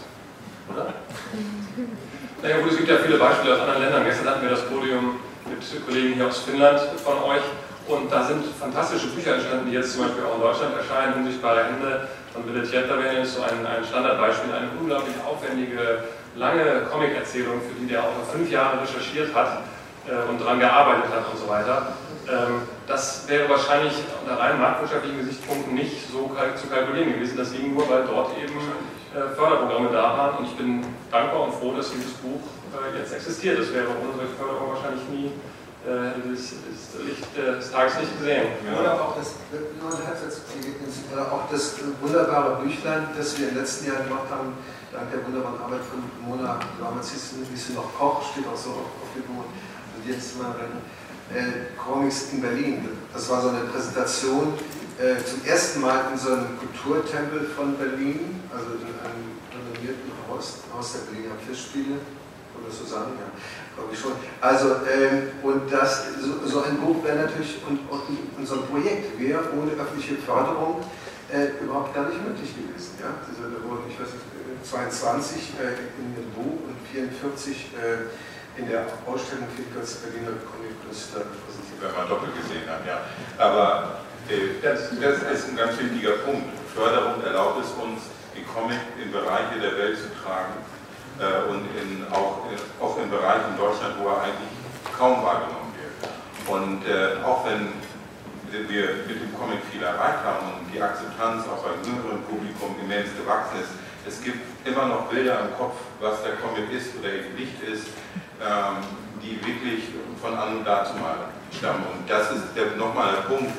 oder? [LAUGHS] Naja gut, es gibt ja viele Beispiele aus anderen Ländern. Gestern hatten wir das Podium mit Kollegen hier aus Finnland von euch und da sind fantastische Bücher entstanden, die jetzt zum Beispiel auch in Deutschland erscheinen. Unsichtbare Hände von Billet Jätterwen ist so ein, ein Standardbeispiel, eine unglaublich aufwendige, lange Comic-Erzählung, für die der Autor fünf Jahre recherchiert hat äh, und daran gearbeitet hat und so weiter. Ähm, das wäre wahrscheinlich unter rein marktwirtschaftlichen Gesichtspunkten nicht so kalk zu kalkulieren gewesen. Das ging nur, weil dort eben Förderprogramme da waren und ich bin dankbar und froh, dass dieses Buch äh, jetzt existiert. Das wäre solche Förderung wahrscheinlich nie äh, das, das Licht des Tages nicht gesehen. Oder auch das, auch das wunderbare Büchlein, das wir im letzten Jahr gemacht haben, dank der wunderbaren Arbeit von Mona sie noch Koch, steht auch so auf, dem Buch. Und jetzt mal äh, Comics in Berlin. Das war so eine Präsentation äh, zum ersten Mal in so einem Kulturtempel von Berlin, also in einem renommierten Haus, Haus der Berliner Festspiele, oder sagen, ja, glaube ich schon. Also, ähm, und das, so, so ein Buch wäre natürlich, und, und, so ein Projekt wäre ohne öffentliche Förderung äh, überhaupt gar nicht möglich gewesen. Ja? Also, da wurden, ich weiß nicht, 22 äh, in dem Buch und 44 äh, in der Ausstellung die Berliner Comiclüster präsentiert. Wenn man doppelt gesehen hat, ja. Aber äh, das, das, ist ein ganz wichtiger Punkt. Förderung erlaubt es uns, die Comic in Bereiche der Welt zu tragen äh, und in, auch, in, auch in Bereichen in Deutschland, wo er eigentlich kaum wahrgenommen wird. Und äh, auch wenn wir mit dem Comic viel erreicht haben und die Akzeptanz auch beim jüngeren Publikum immens gewachsen ist, es gibt immer noch Bilder im Kopf, was der Comic ist oder eben nicht ist, ähm, die wirklich von an und dazu mal stammen. Und das ist nochmal der Punkt.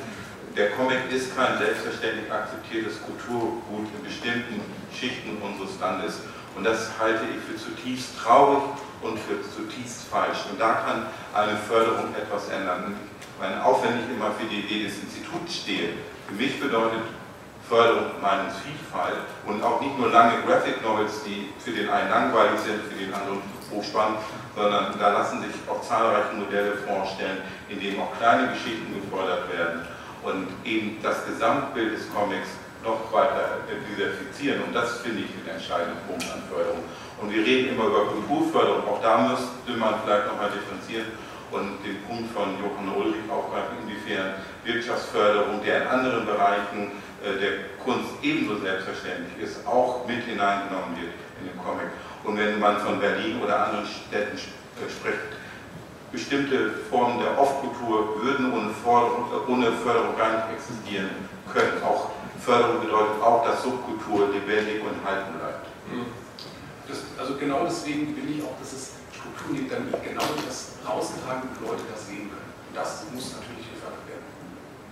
Der Comic ist kein selbstverständlich akzeptiertes Kulturgut in bestimmten Schichten unseres Landes. Und das halte ich für zutiefst traurig und für zutiefst falsch. Und da kann eine Förderung etwas ändern. Meine, auch wenn ich immer für die Idee des Instituts stehe, für mich bedeutet Förderung Meinungsvielfalt und auch nicht nur lange Graphic Novels, die für den einen langweilig sind, für den anderen hochspannend, sondern da lassen sich auch zahlreiche Modelle vorstellen, in denen auch kleine Geschichten gefördert werden und eben das Gesamtbild des Comics noch weiter diversifizieren. Und das finde ich den entscheidenden Punkt an Förderung. Und wir reden immer über Kulturförderung, auch da müsste man vielleicht nochmal differenzieren und den Punkt von Johann Ulrich aufgreifen, inwiefern Wirtschaftsförderung, der in anderen Bereichen äh, der Kunst ebenso selbstverständlich ist, auch mit hineingenommen wird in den Comic. Und wenn man von Berlin oder anderen Städten äh, spricht, bestimmte Formen der Off-Kultur würden ohne, ohne Förderung gar nicht existieren können. Auch Förderung bedeutet auch, dass Subkultur lebendig und halten bleibt. Mhm. Das, also genau deswegen will ich auch, dass es Strukturen gibt, damit genau das raustragen und Leute das sehen können. Und das muss natürlich gefördert werden.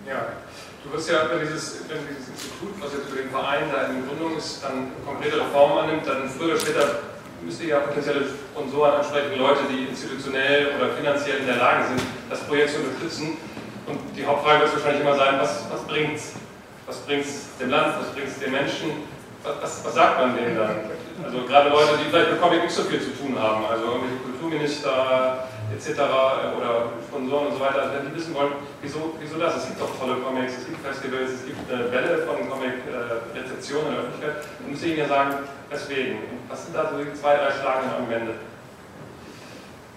Ja, du wirst ja, wenn dieses, wenn dieses Institut, was jetzt für den Verein da in Gründung ist, dann konkrete Reformen annimmt, dann früher oder später müsste ja potenzielle Sponsoren ansprechen, Leute, die institutionell oder finanziell in der Lage sind, das Projekt zu unterstützen. Und die Hauptfrage wird wahrscheinlich immer sein, was, was bringt es? Was bringt es dem Land, was bringt es den Menschen? Was, was, was, sagt man denen dann? Also gerade Leute, die vielleicht mit Comic nicht so viel zu tun haben, also irgendwelche Kulturminister etc. oder Sponsoren und so weiter, also wenn die wissen wollen, wieso, wieso das? Es gibt doch tolle Comics, es gibt Festivals, es gibt eine Welle von Comic-Rezeptionen in der Öffentlichkeit. Dann muss ich Ihnen ja sagen, weswegen. Was sind da so die zwei, drei schlagenden Argumente?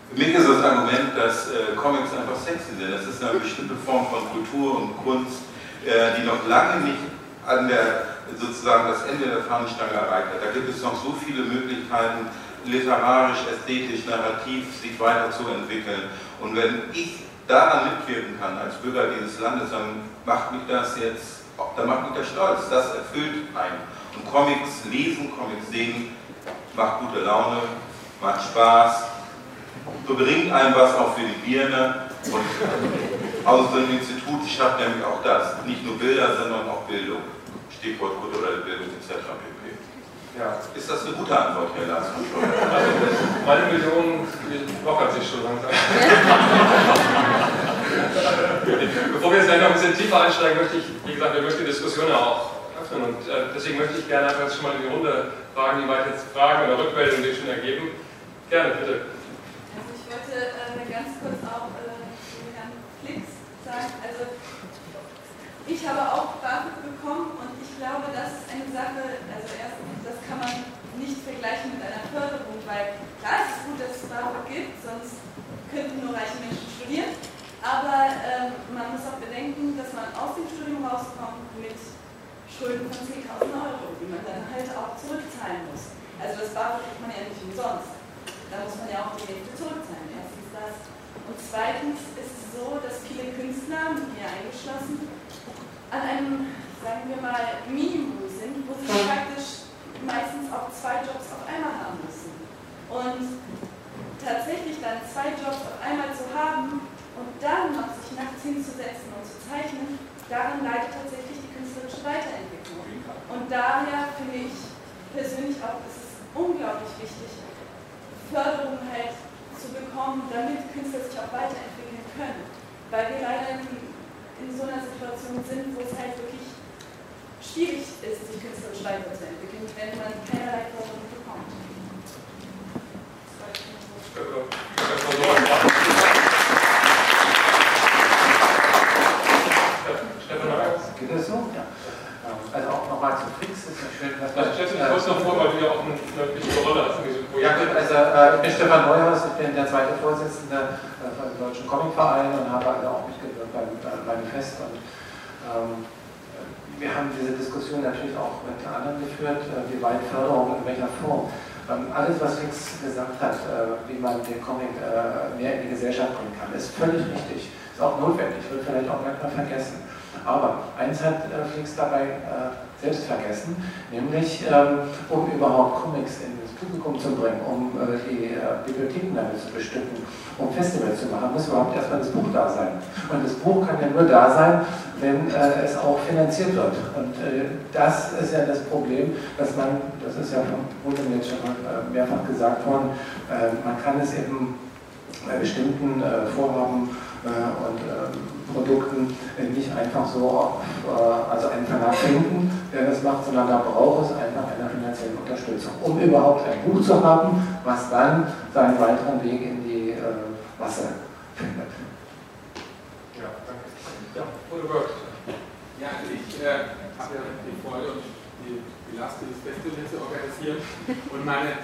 Für mich ist das Argument, dass äh, Comics einfach sexy sind. Das ist eine bestimmte Form von Kultur und Kunst, äh, die noch lange nicht an der sozusagen das Ende der Fahnenstange erreicht hat. Da gibt es noch so viele Möglichkeiten, literarisch, ästhetisch, narrativ sich weiterzuentwickeln. Und wenn ich daran mitwirken kann als Bürger dieses Landes, dann macht mich das jetzt, dann macht mich das stolz. Das erfüllt einen. Und Comics lesen, Comics sehen, macht gute Laune, macht Spaß, bringt einem was auch für die Birne. Und aus dem Institut schafft nämlich auch das. Nicht nur Bilder, sondern auch Bildung. Stichwort kulturelle Bildung etc. Ja. Ist das eine gute Antwort, Herr Lars? Also, meine Million lockert sich schon langsam. [LAUGHS] Bevor wir jetzt gleich noch ein bisschen tiefer einsteigen, möchte ich, wie gesagt, wir möchten die Diskussion ja auch öffnen und äh, deswegen möchte ich gerne einfach schon mal in die Runde fragen, wie weit jetzt Fragen oder Rückmeldungen sich schon ergeben. Gerne, bitte. Also ich wollte äh, ganz kurz auch äh, Herrn Flix sagen, also ich habe auch BAföG bekommen und ich glaube, das ist eine Sache, also man nicht vergleichen mit einer Förderung, weil klar ist es gut, dass es BAföG gibt, sonst könnten nur reiche Menschen studieren, aber ähm, man muss auch bedenken, dass man aus dem Studium rauskommt mit Schulden von 10.000 Euro, die man dann halt auch zurückzahlen muss. Also das BAföG kriegt man ja nicht umsonst. Da muss man ja auch die Hälfte zurückzahlen. Erstens das. Und zweitens ist es so, dass viele Künstler, mir eingeschlossen, an einem, sagen wir mal, Minimum sind, wo sie praktisch meistens auch zwei Jobs auf einmal haben müssen. Und tatsächlich dann zwei Jobs auf einmal zu haben und dann noch sich nachts hinzusetzen und zu zeichnen, daran leidet tatsächlich die künstlerische Weiterentwicklung. Und daher finde ich persönlich auch, es ist unglaublich wichtig, Förderung halt zu bekommen, damit Künstler sich auch weiterentwickeln können. Weil wir leider in in so einer Situation sind, wo es halt wirklich schwierig ist, sich künstlerisch weiterzuentwickeln, wenn man keinerlei Förderung bekommt. Geht das so? Ja. Also auch nochmal zu Fix, ist ja schön, dass man. Stefan, ich muss noch vor, weil du ja auch eine wichtige Rolle hast in diesem Projekt. Ja, gut, also äh, ich bin Stefan Neuhaus, ich bin der zweite Vorsitzende äh, vom Deutschen Comicverein und habe also auch mitgewirkt beim, beim Manifest. Und, ähm, wir haben diese Diskussion natürlich auch mit anderen geführt, äh, wie weit Förderung in welcher Form. Ähm, alles, was Fix gesagt hat, äh, wie man den Comic äh, mehr in die Gesellschaft bringen kann, ist völlig richtig. Ist auch notwendig, wird vielleicht auch manchmal vergessen. Aber eins hat Flix dabei selbst vergessen, nämlich ähm, um überhaupt Comics in Publikum zu bringen, um äh, die äh, Bibliotheken damit zu bestücken, um Festivals zu machen, muss überhaupt erstmal das Buch da sein. Und das Buch kann ja nur da sein, wenn äh, es auch finanziert wird. Und äh, das ist ja das Problem, dass man, das ist ja von Wohlem jetzt schon mehrfach gesagt worden, man kann es eben bei bestimmten Vorhaben und Produkten nicht einfach so auf äh, also einen Verlag finden, der das macht, sondern da braucht es finanzielle Unterstützung, um überhaupt ein Buch zu haben, was dann seinen weiteren Weg in die äh, Masse findet. Ja, danke. Ja. Ja, ich äh, habe ja die Freude und die, die Last, dieses Festival zu organisieren und meine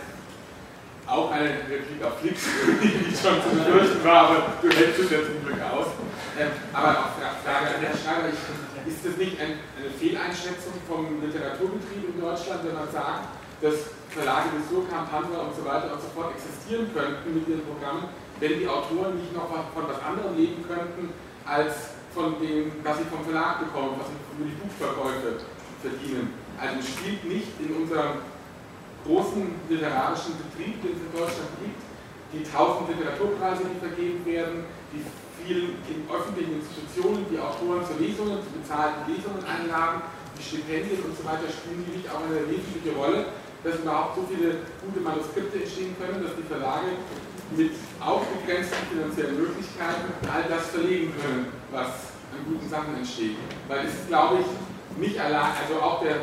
auch eine Replik auf Flix, [LAUGHS] die schon zu befürchten war, aber du hältst es ja zum Glück aus. Ähm, aber auch Frage an Herrn Schreiber, ist das nicht ein, eine Fehleinschätzung vom Literaturbetrieb in Deutschland, wenn man sagt, dass Verlage wie Surkamp, Hansa und so weiter und so fort existieren könnten mit ihren Programmen, wenn die Autoren nicht noch von was anderem leben könnten, als von dem, was sie vom Verlag bekommen, was sie für die Buchverkäufe verdienen. Also es spielt nicht in unserem großen literarischen Betrieb, den es in Deutschland gibt, die tausend Literaturpreise, die vergeben werden, die vielen öffentlichen Institutionen, die Autoren zu Lesungen, zu bezahlten Lesungen einladen, die Stipendien und so weiter, spielen die nicht auch eine wesentliche Rolle, dass überhaupt so viele gute Manuskripte entstehen können, dass die Verlage mit auch begrenzten finanziellen Möglichkeiten all das verlegen können, was an guten Sachen entsteht. Weil es glaube ich, nicht allein, also auch der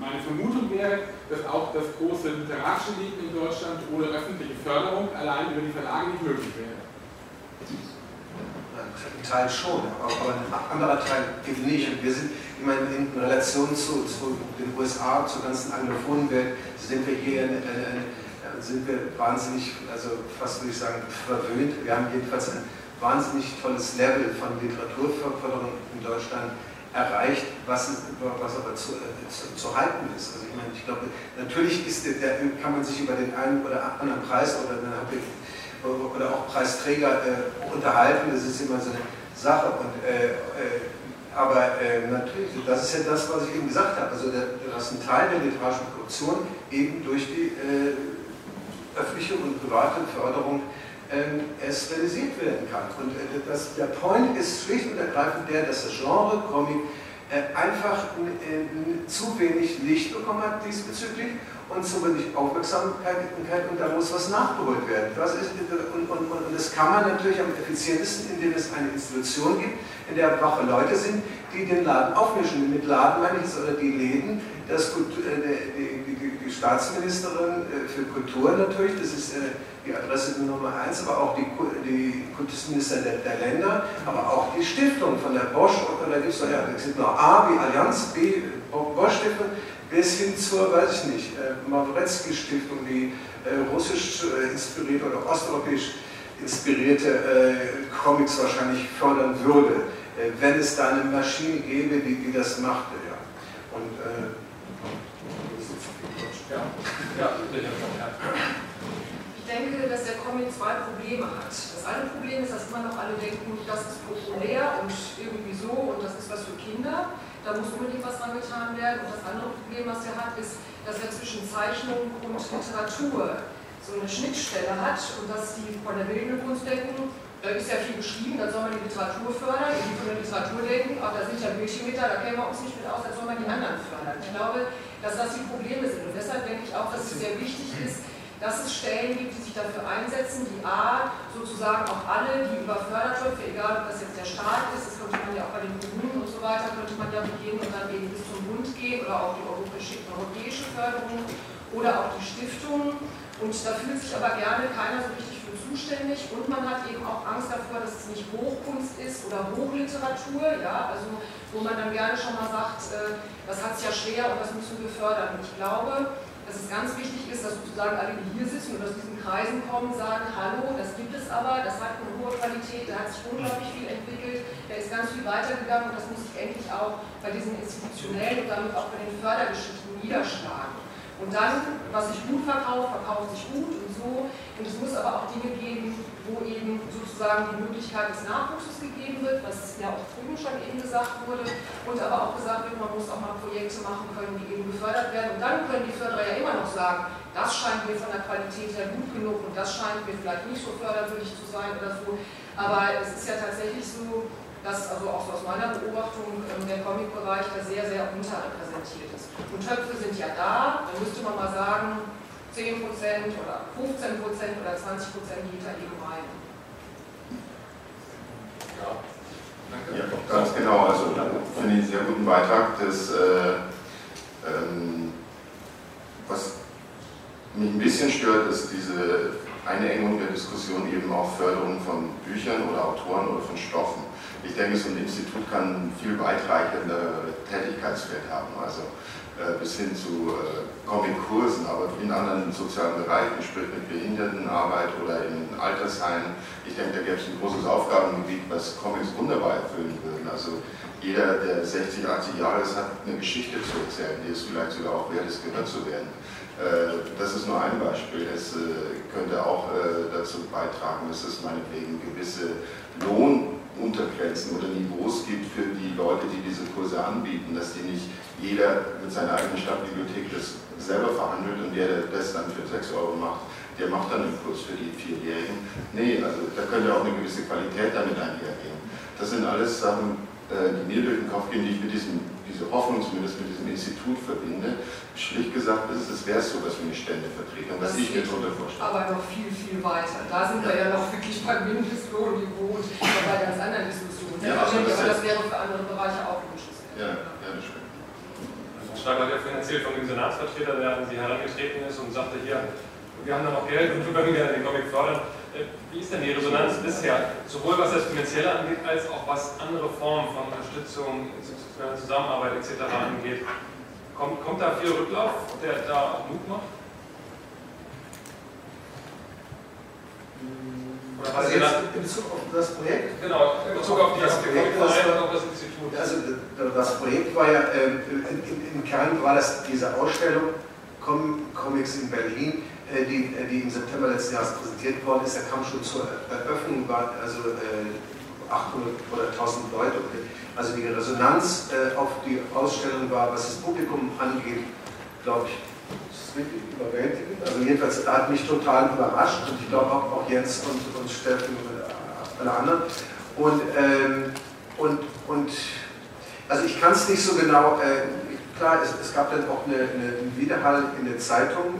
meine Vermutung wäre, dass auch das große literarische Leben in Deutschland ohne öffentliche Förderung allein über die Verlage nicht möglich wäre. Ein Teil schon, aber ein anderer Teil geht nicht. Und wir sind, ich meine, in Relation zu, zu den USA, zur ganzen anglophonen Welt, sind wir hier in, in, in, sind wir wahnsinnig, also fast würde ich sagen, verwöhnt. Wir haben jedenfalls ein wahnsinnig tolles Level von Literaturförderung in Deutschland erreicht, was, was aber zu, zu, zu, halten ist. Also ich meine, ich glaube, natürlich ist der, kann man sich über den einen oder anderen Preis oder, oder auch Preisträger äh, unterhalten, das ist immer so eine Sache. Und, äh, äh, aber natürlich, das ist ja das, was ich eben gesagt habe, also dass ein Teil der literarischen Produktion eben durch die öffentliche und private Förderung ähm, es realisiert werden kann. Und das, der Point ist schlicht und ergreifend der, dass das Genre Comic einfach äh, zu wenig Licht bekommen hat diesbezüglich und zu wenig Aufmerksamkeit und da muss was nachgeholt werden. Das ist, und, und, und das kann man natürlich am effizientesten, indem es eine Institution gibt, in der wache Leute sind, die den Laden aufmischen. Mit Laden meine ich jetzt, oder die Läden, das, die, die, die, Staatsministerin für Kultur natürlich, das ist die Adresse Nummer eins, aber auch die, Kultusminister der, der, Länder, aber auch die Stiftung von der Bosch, und da gibt es noch, ja, es gibt noch A wie Allianz, B Bosch Stiftung, bis hin zur, weiß ich nicht, äh, Mawretzki Stiftung, die äh, russisch äh, inspirierte oder osteuropäisch inspirierte äh, Comics wahrscheinlich fördern würde, äh, wenn es da eine Maschine gäbe, die, die das machte. Ja. Und, äh, ja denke, dass der Comic zwei Probleme hat. Das eine Problem ist, dass immer noch alle denken, das ist populär und irgendwie so und das ist was für Kinder. Da muss unbedingt was dran getan werden. Und das andere Problem, was er hat, ist, dass er zwischen Zeichnung und Literatur so eine Schnittstelle hat und dass die von der bildenden Kunst denken, ist ja viel geschrieben, dann soll man die Literatur fördern, die von der Literatur denken, ach, da sind ja mit da, kennen wir uns nicht mit aus, dann soll man die anderen fördern. Ich glaube, dass das die Probleme sind und deshalb denke ich auch, dass es sehr wichtig ist, dass es Stellen gibt, die sich dafür einsetzen, die A, sozusagen auch alle, die über Fördertöpfe, egal ob das jetzt der Staat ist, das könnte man ja auch bei den Kommunen und so weiter, könnte man ja beginnen und dann eben bis zum Bund gehen oder auch die europäische, europäische Förderung oder auch die Stiftung. Und da fühlt sich aber gerne keiner so richtig zuständig und man hat eben auch Angst davor, dass es nicht Hochkunst ist oder Hochliteratur, ja, also wo man dann gerne schon mal sagt, äh, das hat es ja schwer und das müssen wir fördern. Und ich glaube, dass es ganz wichtig ist, dass sozusagen alle, die hier sitzen und aus diesen Kreisen kommen, sagen, hallo, das gibt es aber, das hat eine hohe Qualität, da hat sich unglaublich viel entwickelt, da ist ganz viel weitergegangen und das muss sich endlich auch bei diesen institutionellen und damit auch bei den Fördergeschichten niederschlagen. Und dann, was sich gut verkauft, verkauft sich gut und so. Und es muss aber auch Dinge geben, wo eben sozusagen die Möglichkeit des Nachwuchses gegeben wird, was ja auch drüben schon eben gesagt wurde. Und aber auch gesagt wird, man muss auch mal Projekte machen können, die eben gefördert werden. Und dann können die Förderer ja immer noch sagen, das scheint mir von der Qualität her gut genug und das scheint mir vielleicht nicht so förderwürdig zu sein oder so. Aber es ist ja tatsächlich so, dass also auch aus meiner Beobachtung ähm, der Comic-Bereich da sehr, sehr unterrepräsentiert ist. Und Töpfe sind ja da, da müsste man mal sagen, 10% oder 15% oder 20% geht da eben rein. Ja, danke. Ja, ganz genau. Also finde ich einen sehr guten Beitrag. Das, äh, ähm, was mich ein bisschen stört, ist diese Einengung der Diskussion eben auf Förderung von Büchern oder Autoren oder von Stoffen ich denke, so ein Institut kann viel weitreichende Tätigkeitsfeld haben, also bis hin zu äh, Comic-Kursen, aber in anderen sozialen Bereichen, sprich mit Behindertenarbeit oder in Altersheimen. Ich denke, da gäbe es ein großes Aufgabengebiet, was Comics wunderbar erfüllen würden. Also jeder, der 60, 80 Jahre ist, hat eine Geschichte zu erzählen, die es vielleicht sogar auch wert ist, gehört zu werden. Äh, das ist nur ein Beispiel. Es äh, könnte auch äh, dazu beitragen, dass es meinetwegen gewisse Lohn Untergrenzen oder Niveaus gibt für Leute, die diese Kurse anbieten, dass die nicht jeder mit seiner eigenen Stadtbibliothek das selber verhandelt und der, der das dann für 6 Euro macht, der macht dann einen Kurs für die Vierjährigen. Nee, also da könnte auch eine gewisse Qualität damit einhergehen. Das sind alles Sachen, äh, die mir durch den Kopf gehen, die ich mit diesem, diese Hoffnung zumindest mit diesem Institut verbinde. Schlicht gesagt ist es, wäre so etwas wie eine Ständevertretung, was das ich mir darunter vorstelle. Aber noch viel, viel weiter. Da sind wir ja noch wirklich beim Mindestlohnniveau und bei ganz anderen Diskussionen. Ja, das, das wäre für andere Bereiche auch wünschenswert. Ja, ja, das stimmt. Ich Stark hat ja vorhin erzählt von dem Senatsvertreter, der an Sie herangetreten ist und sagte, hier, wir haben da noch Geld und wir würden gerne den Comic fördern. Äh, wie ist denn die Resonanz bisher, sowohl was das Finanzielle angeht, als auch was andere Formen von Unterstützung, institutioneller Zusammenarbeit etc. angeht? Kommt, kommt da viel Rücklauf, der da auch Mut macht? Also jetzt in Bezug auf das Projekt? Genau, in Bezug auf das Projekt, und auf das Institut. Also das Projekt war ja, ähm, im Kern war das diese Ausstellung Comics in Berlin, äh, die, äh, die im September letzten Jahres präsentiert worden ist. Da kam schon zur Eröffnung, war also 800 äh, oder 1000 Leute. Also die Resonanz auf die Ausstellung war, was das Publikum angeht, glaube ich, wirklich überwältigend. Also jedenfalls hat mich total überrascht und ich glaube auch, auch Jens und, und Steffen und alle anderen. Und, ähm, und, und also ich kann es nicht so genau, äh, klar, es, es, gab dann auch eine, eine, einen Widerhall in der Zeitung,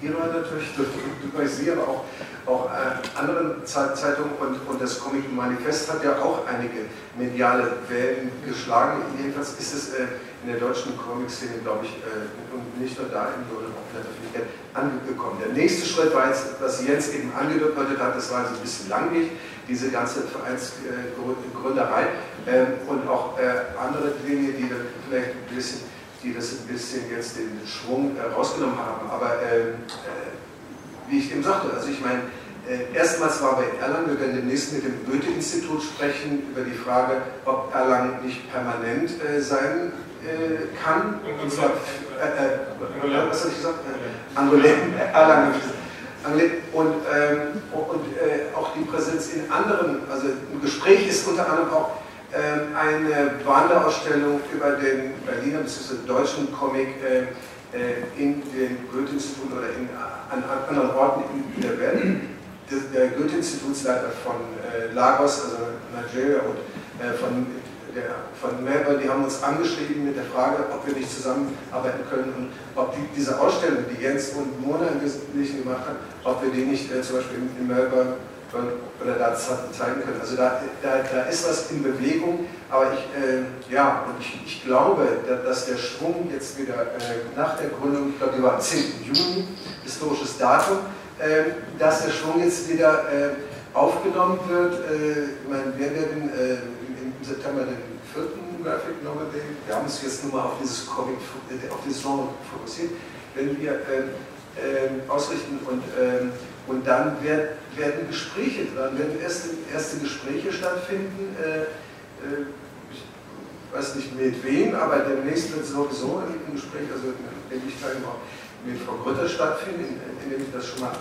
in, in ihrer natürlich, durch sie, aber auch, auch äh, anderen Zeitungen und, und das Comic Manifest hat ja auch einige mediale Wellen geschlagen. Jedenfalls ist es äh, in der deutschen Comic-Szene, glaube ich, äh, und nicht nur da, sondern auch in der Öffentlichkeit angekommen. Der nächste Schritt war jetzt, was Jens eben angedeutet hat, das war so ein bisschen langweilig, diese ganze Vereinsgründerei ähm, und auch äh, andere Dinge, die dann vielleicht ein bisschen, die das ein bisschen jetzt den Schwung äh, rausgenommen haben. Aber ähm, wie ich eben sagte, also ich meine, erstmals war bei Erlangen, wir werden demnächst mit dem Goethe-Institut sprechen über die Frage, ob Erlangen nicht permanent sein äh, kann, und zwar, äh, äh, was habe ich gesagt? Äh, Angolen, Erlangen. Und, ähm, und äh, auch die Präsenz in anderen, also ein Gespräch ist unter anderem auch ähm, eine Wanderausstellung über den Berliner bzw. deutschen Comic äh, in den Goethe-Institut oder in, an, an, anderen Orten in, der Welt. Der Goethe-Institutsleiter von Lagos, also Nigeria und von der, von Melbourne, die haben uns angeschrieben mit der Frage, ob wir nicht zusammenarbeiten können und ob die, diese Ausstellung, die Jens und Mona im Wesentlichen gemacht haben, ob wir die nicht äh, zum Beispiel in, in Oder da zeigen können. Also da, da, da ist was in Bewegung, aber ich, äh, ja, und ich, ich glaube, dass der Schwung jetzt wieder äh, nach der Gründung, ich glaube, die war am 10. Juni, historisches Datum, äh, dass der Schwung jetzt wieder äh, aufgenommen wird. Äh, ich meine, wir werden äh, September den vierten Graphic Novel Day. Wir haben uns jetzt nur mal auf dieses Comic, auf dieses Genre fokussiert. Wenn wir äh, äh, ausrichten und, äh, und dann werd, werden Gespräche, dann werden erste, erste Gespräche stattfinden. Äh, äh, ich weiß nicht mit wem, aber demnächst wird sowieso ein Gespräch, also dem ich teilnehme, mit Frau Grütter stattfinden, in, in dem ich das schon mal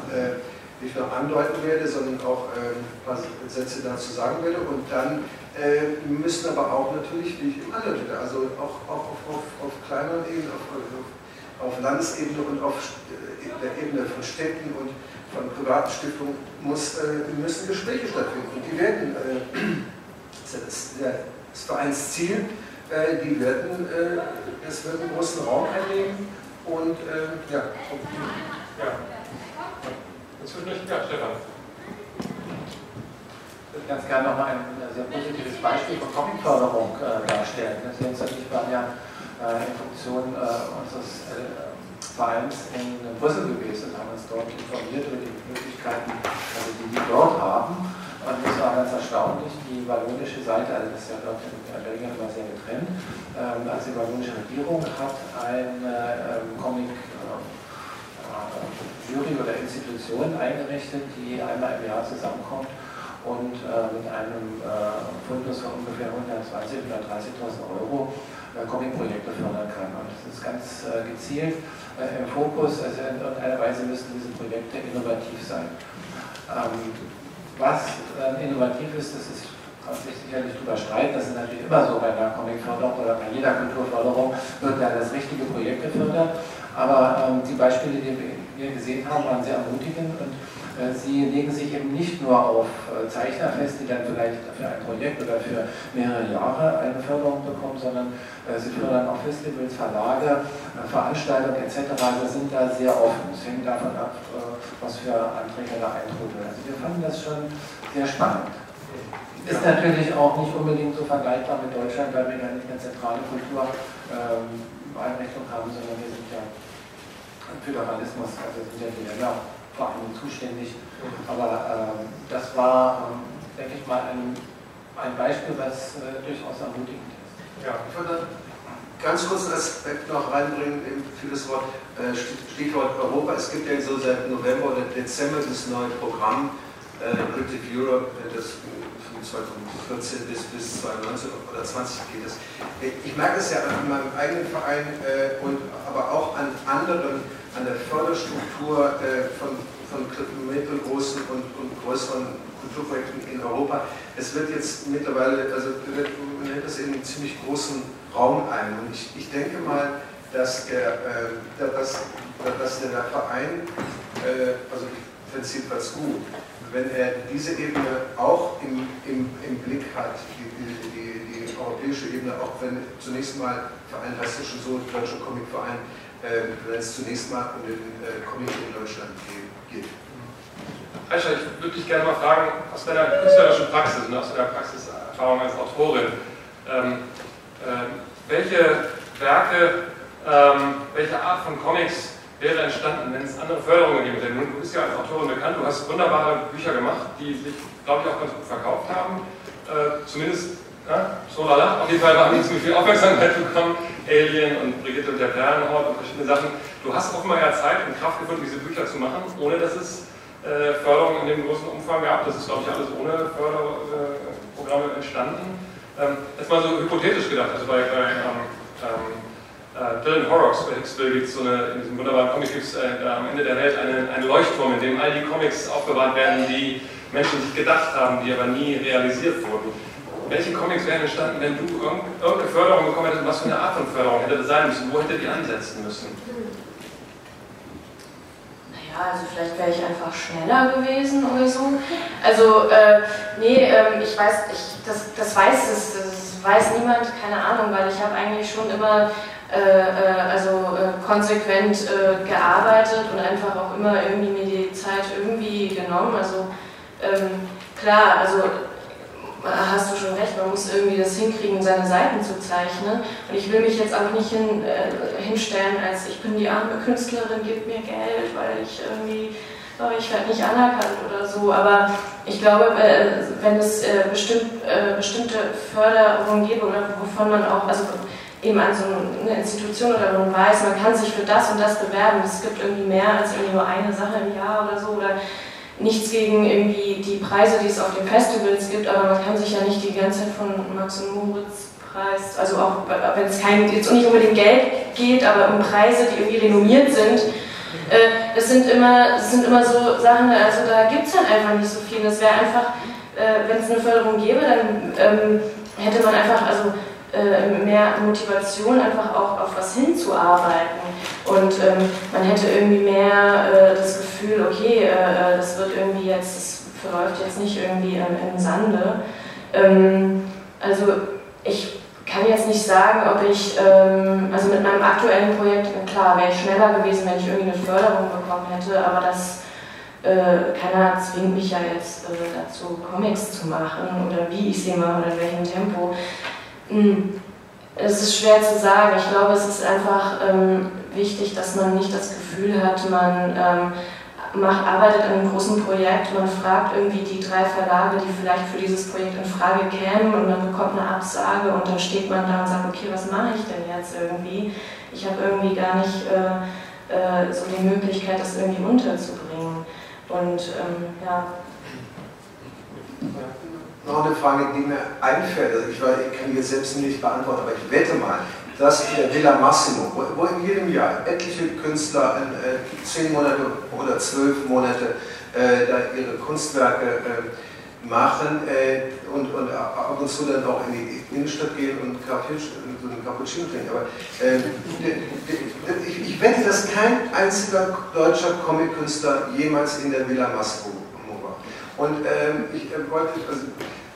nicht nur andeuten werde, sondern auch ein paar Sätze dazu sagen werde. Und dann äh, müssen aber auch natürlich, wie ich im andeutete, also auch, auch auf, auf, auf kleineren Ebenen, auf, auf, auf Landesebene und auf äh, der Ebene von Städten und von privaten Stiftungen muss, äh, müssen Gespräche stattfinden. Und die werden, äh, das, das Vereinsziel, äh, die werden, äh, es wird einen großen Raum einnehmen und äh, ja. ja. Inzwischen, ja, Stefan würde ganz gerne nochmal ein sehr positives Beispiel von Comicförderung äh, darstellen. Sie und ich waren ja äh, in Funktion äh, unseres äh, Vereins in Brüssel gewesen und haben uns dort informiert über die Möglichkeiten, also die wir dort haben. Und das war ganz erstaunlich, die wallonische Seite, also das ist ja dort in Belgien immer sehr getrennt, ähm, also die wallonische Regierung hat eine ähm, Comic äh, Jury oder Institution eingerichtet, die einmal im Jahr zusammenkommt und äh, mit einem äh, Fundus von ungefähr 120.000 oder 30.000 Euro äh, Comic-Projekte fördern kann. Und das ist ganz äh, gezielt äh, im Fokus. Also in irgendeiner Weise müssen diese Projekte innovativ sein. Ähm, was innovativ ist, das ist kann sich sicherlich darüber streiten, das ist natürlich immer so bei einer Comicförderung oder bei jeder Kulturförderung, wird ja das richtige Projekt gefördert. Aber ähm, die Beispiele, die wir gesehen haben, waren sehr ermutigend und sie legen sich eben nicht nur auf äh, Zeichner fest, die dann vielleicht für ein Projekt oder für mehrere Jahre eine Förderung bekommen, sondern äh, sie fördern auch Festivals, Verlage, Veranstaltungen etc. Wir sind da sehr offen. Es hängt davon ab, was für Anträge da eintrudeln. Also wir fanden das schon sehr spannend. ist natürlich auch nicht unbedingt so vergleichbar mit Deutschland, weil wir da nicht eine zentrale Kultureinrichtung haben, sondern wir sind ja Föderalismus, also sind ja die Länder allem zuständig. Aber ähm, das war, ähm, denke ich mal, ein, ein Beispiel, was äh, durchaus ermutigend ist. Ja, ich würde ganz kurz einen Aspekt noch reinbringen für das Wort äh, Stichwort Europa. Es gibt ja so seit November oder Dezember das neue Programm äh, British Europe, das 2014 bis, bis 2019 oder 20 geht es. Ich merke es ja an meinem eigenen Verein äh, und aber auch an anderen, an der Förderstruktur von, von mittelgroßen und, und größeren Kulturprojekten in Europa. Es wird jetzt mittlerweile, also man nennt das in einem ziemlich großen Raum ein. Und ich, ich denke mal, dass der, äh, dass, dass der Verein, äh, also ich finde es jedenfalls gut, wenn er diese Ebene auch im, im, im Blick hat, die, die, die, die, europäische Ebene, auch wenn zunächst mal, Verein heißt ja schon so, Deutscher Comicverein, äh, wenn es zunächst mal um den äh, Comic in Deutschland geht. Aisha, ich würde dich gerne mal fragen, aus deiner künstlerischen Praxis und aus deiner Praxiserfahrung als Autorin, ähm, ähm, welche Werke, ähm, welche Art von Comics wäre entstanden, wenn es andere Förderungen gegeben hätte? Du bist ja als Autorin bekannt, du hast wunderbare Bücher gemacht, die sich, glaube ich, auch ganz gut verkauft haben. Äh, zumindest, ja, so lala. Auf jeden Fall haben die ziemlich viel Aufmerksamkeit bekommen. Alien und Brigitte und der Perlenhort und verschiedene Sachen. Du hast offenbar ja Zeit und Kraft gefunden, diese Bücher zu machen, ohne dass es äh, Förderung in dem großen Umfang gab. Das ist, glaube ich, alles ohne Förderprogramme entstanden. Ähm, jetzt so hypothetisch gedacht, also bei, bei ähm, ähm, äh, Dylan Horrocks bei Hicksville gibt es so eine, in diesem wunderbaren Comic gibt es äh, am Ende der Welt einen, einen Leuchtturm, in dem all die Comics aufbewahrt werden, die Menschen sich gedacht haben, die aber nie realisiert wurden. Welche Comics wären entstanden, wenn du irgendeine Förderung bekommen hättest? Was für eine Art von Förderung hätte das sein müssen? Wo hätte die ansetzen müssen? Ja, also vielleicht wäre ich einfach schneller gewesen oder so. Also, äh, nee, äh, ich weiß, ich, das, das weiß es, das weiß niemand, keine Ahnung, weil ich habe eigentlich schon immer äh, äh also äh, konsequent äh, gearbeitet und einfach auch immer irgendwie mir die Zeit irgendwie genommen. Also ähm, klar, also hast du schon recht, man muss irgendwie das hinkriegen, seine Seiten zu zeichnen. Und ich will mich jetzt auch nicht hin, äh, hinstellen, als ich bin die arme Künstlerin, gib mir Geld, weil ich irgendwie, ich werde nicht anerkannt oder so. Aber ich glaube, äh, wenn es äh, äh, bestimmte Förderungen gibt oder wovon man auch, also eben an so eine Institution oder man weiß, man kann sich für das und das bewerben. Es gibt irgendwie mehr als irgendwie nur eine Sache im Jahr oder so. Oder nichts gegen irgendwie die Preise, die es auf den Festivals gibt, aber man kann sich ja nicht die ganze Zeit von Max und Moritz Preis, also auch wenn es kein, jetzt nicht unbedingt Geld geht, aber um Preise, die irgendwie renommiert sind, äh, das, sind immer, das sind immer so Sachen, also da gibt es dann einfach nicht so viel. Das wäre einfach, äh, wenn es eine Förderung gäbe, dann ähm, hätte man einfach, also äh, mehr Motivation, einfach auch auf was hinzuarbeiten. Und ähm, man hätte irgendwie mehr äh, das Gefühl, okay, äh, äh das wird irgendwie jetzt, das verläuft jetzt nicht irgendwie ähm, im Sande. Ähm, also ich kann jetzt nicht sagen, ob ich, ähm, also mit meinem aktuellen Projekt, klar, wäre ich schneller gewesen, wenn ich irgendwie eine Förderung bekommen hätte, aber das äh, keiner zwingt mich ja jetzt äh, dazu, Comics zu machen oder wie ich sie mache oder in welchem Tempo. Hm, es ist schwer zu sagen. Ich glaube, es ist einfach ähm, wichtig, dass man nicht das Gefühl hat, man ähm, macht, arbeitet an einem großen Projekt, man fragt irgendwie die drei Verlage, die vielleicht für dieses Projekt in Frage kämen und man bekommt eine Absage und dann steht man da und sagt, okay, was mache ich denn jetzt irgendwie? Ich habe irgendwie gar nicht äh, äh, so die Möglichkeit, das irgendwie unterzubringen. Und ähm, ja noch eine Frage, die mir einfällt. Also ich, weiß, ich kann die jetzt selbst nicht beantworten, aber ich wette mal, dass der Villa Massimo, wo, in jedem Jahr etliche Künstler in äh, zehn Monate oder zwölf Monate äh, da ihre Kunstwerke äh, machen äh, und, und ab und zu dann auch in die Innenstadt gehen und so einen Cappuccino trinken. Aber äh, ich, ich wette, dass kein einziger deutscher Comic-Künstler jemals in der Villa Massimo und ähm, ich äh, wollte also,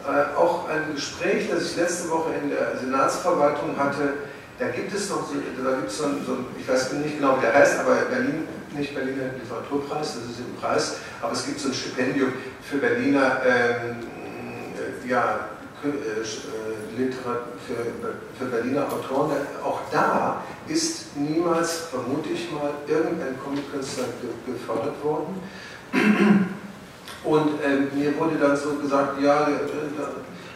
äh, auch ein Gespräch, das ich letzte Woche in der Senatsverwaltung hatte, da gibt es noch, da gibt es so, so ich weiß nicht genau, wie der heißt, aber Berlin, nicht Berliner Literaturpreis, das ist ein Preis, aber es gibt so ein Stipendium für Berliner, ähm, ja, äh, Literatur für, für Berliner Autoren, auch da ist niemals, vermute ich mal, irgendein Comic-Künstler gefördert worden. Und äh, mir wurde dann so gesagt, ja,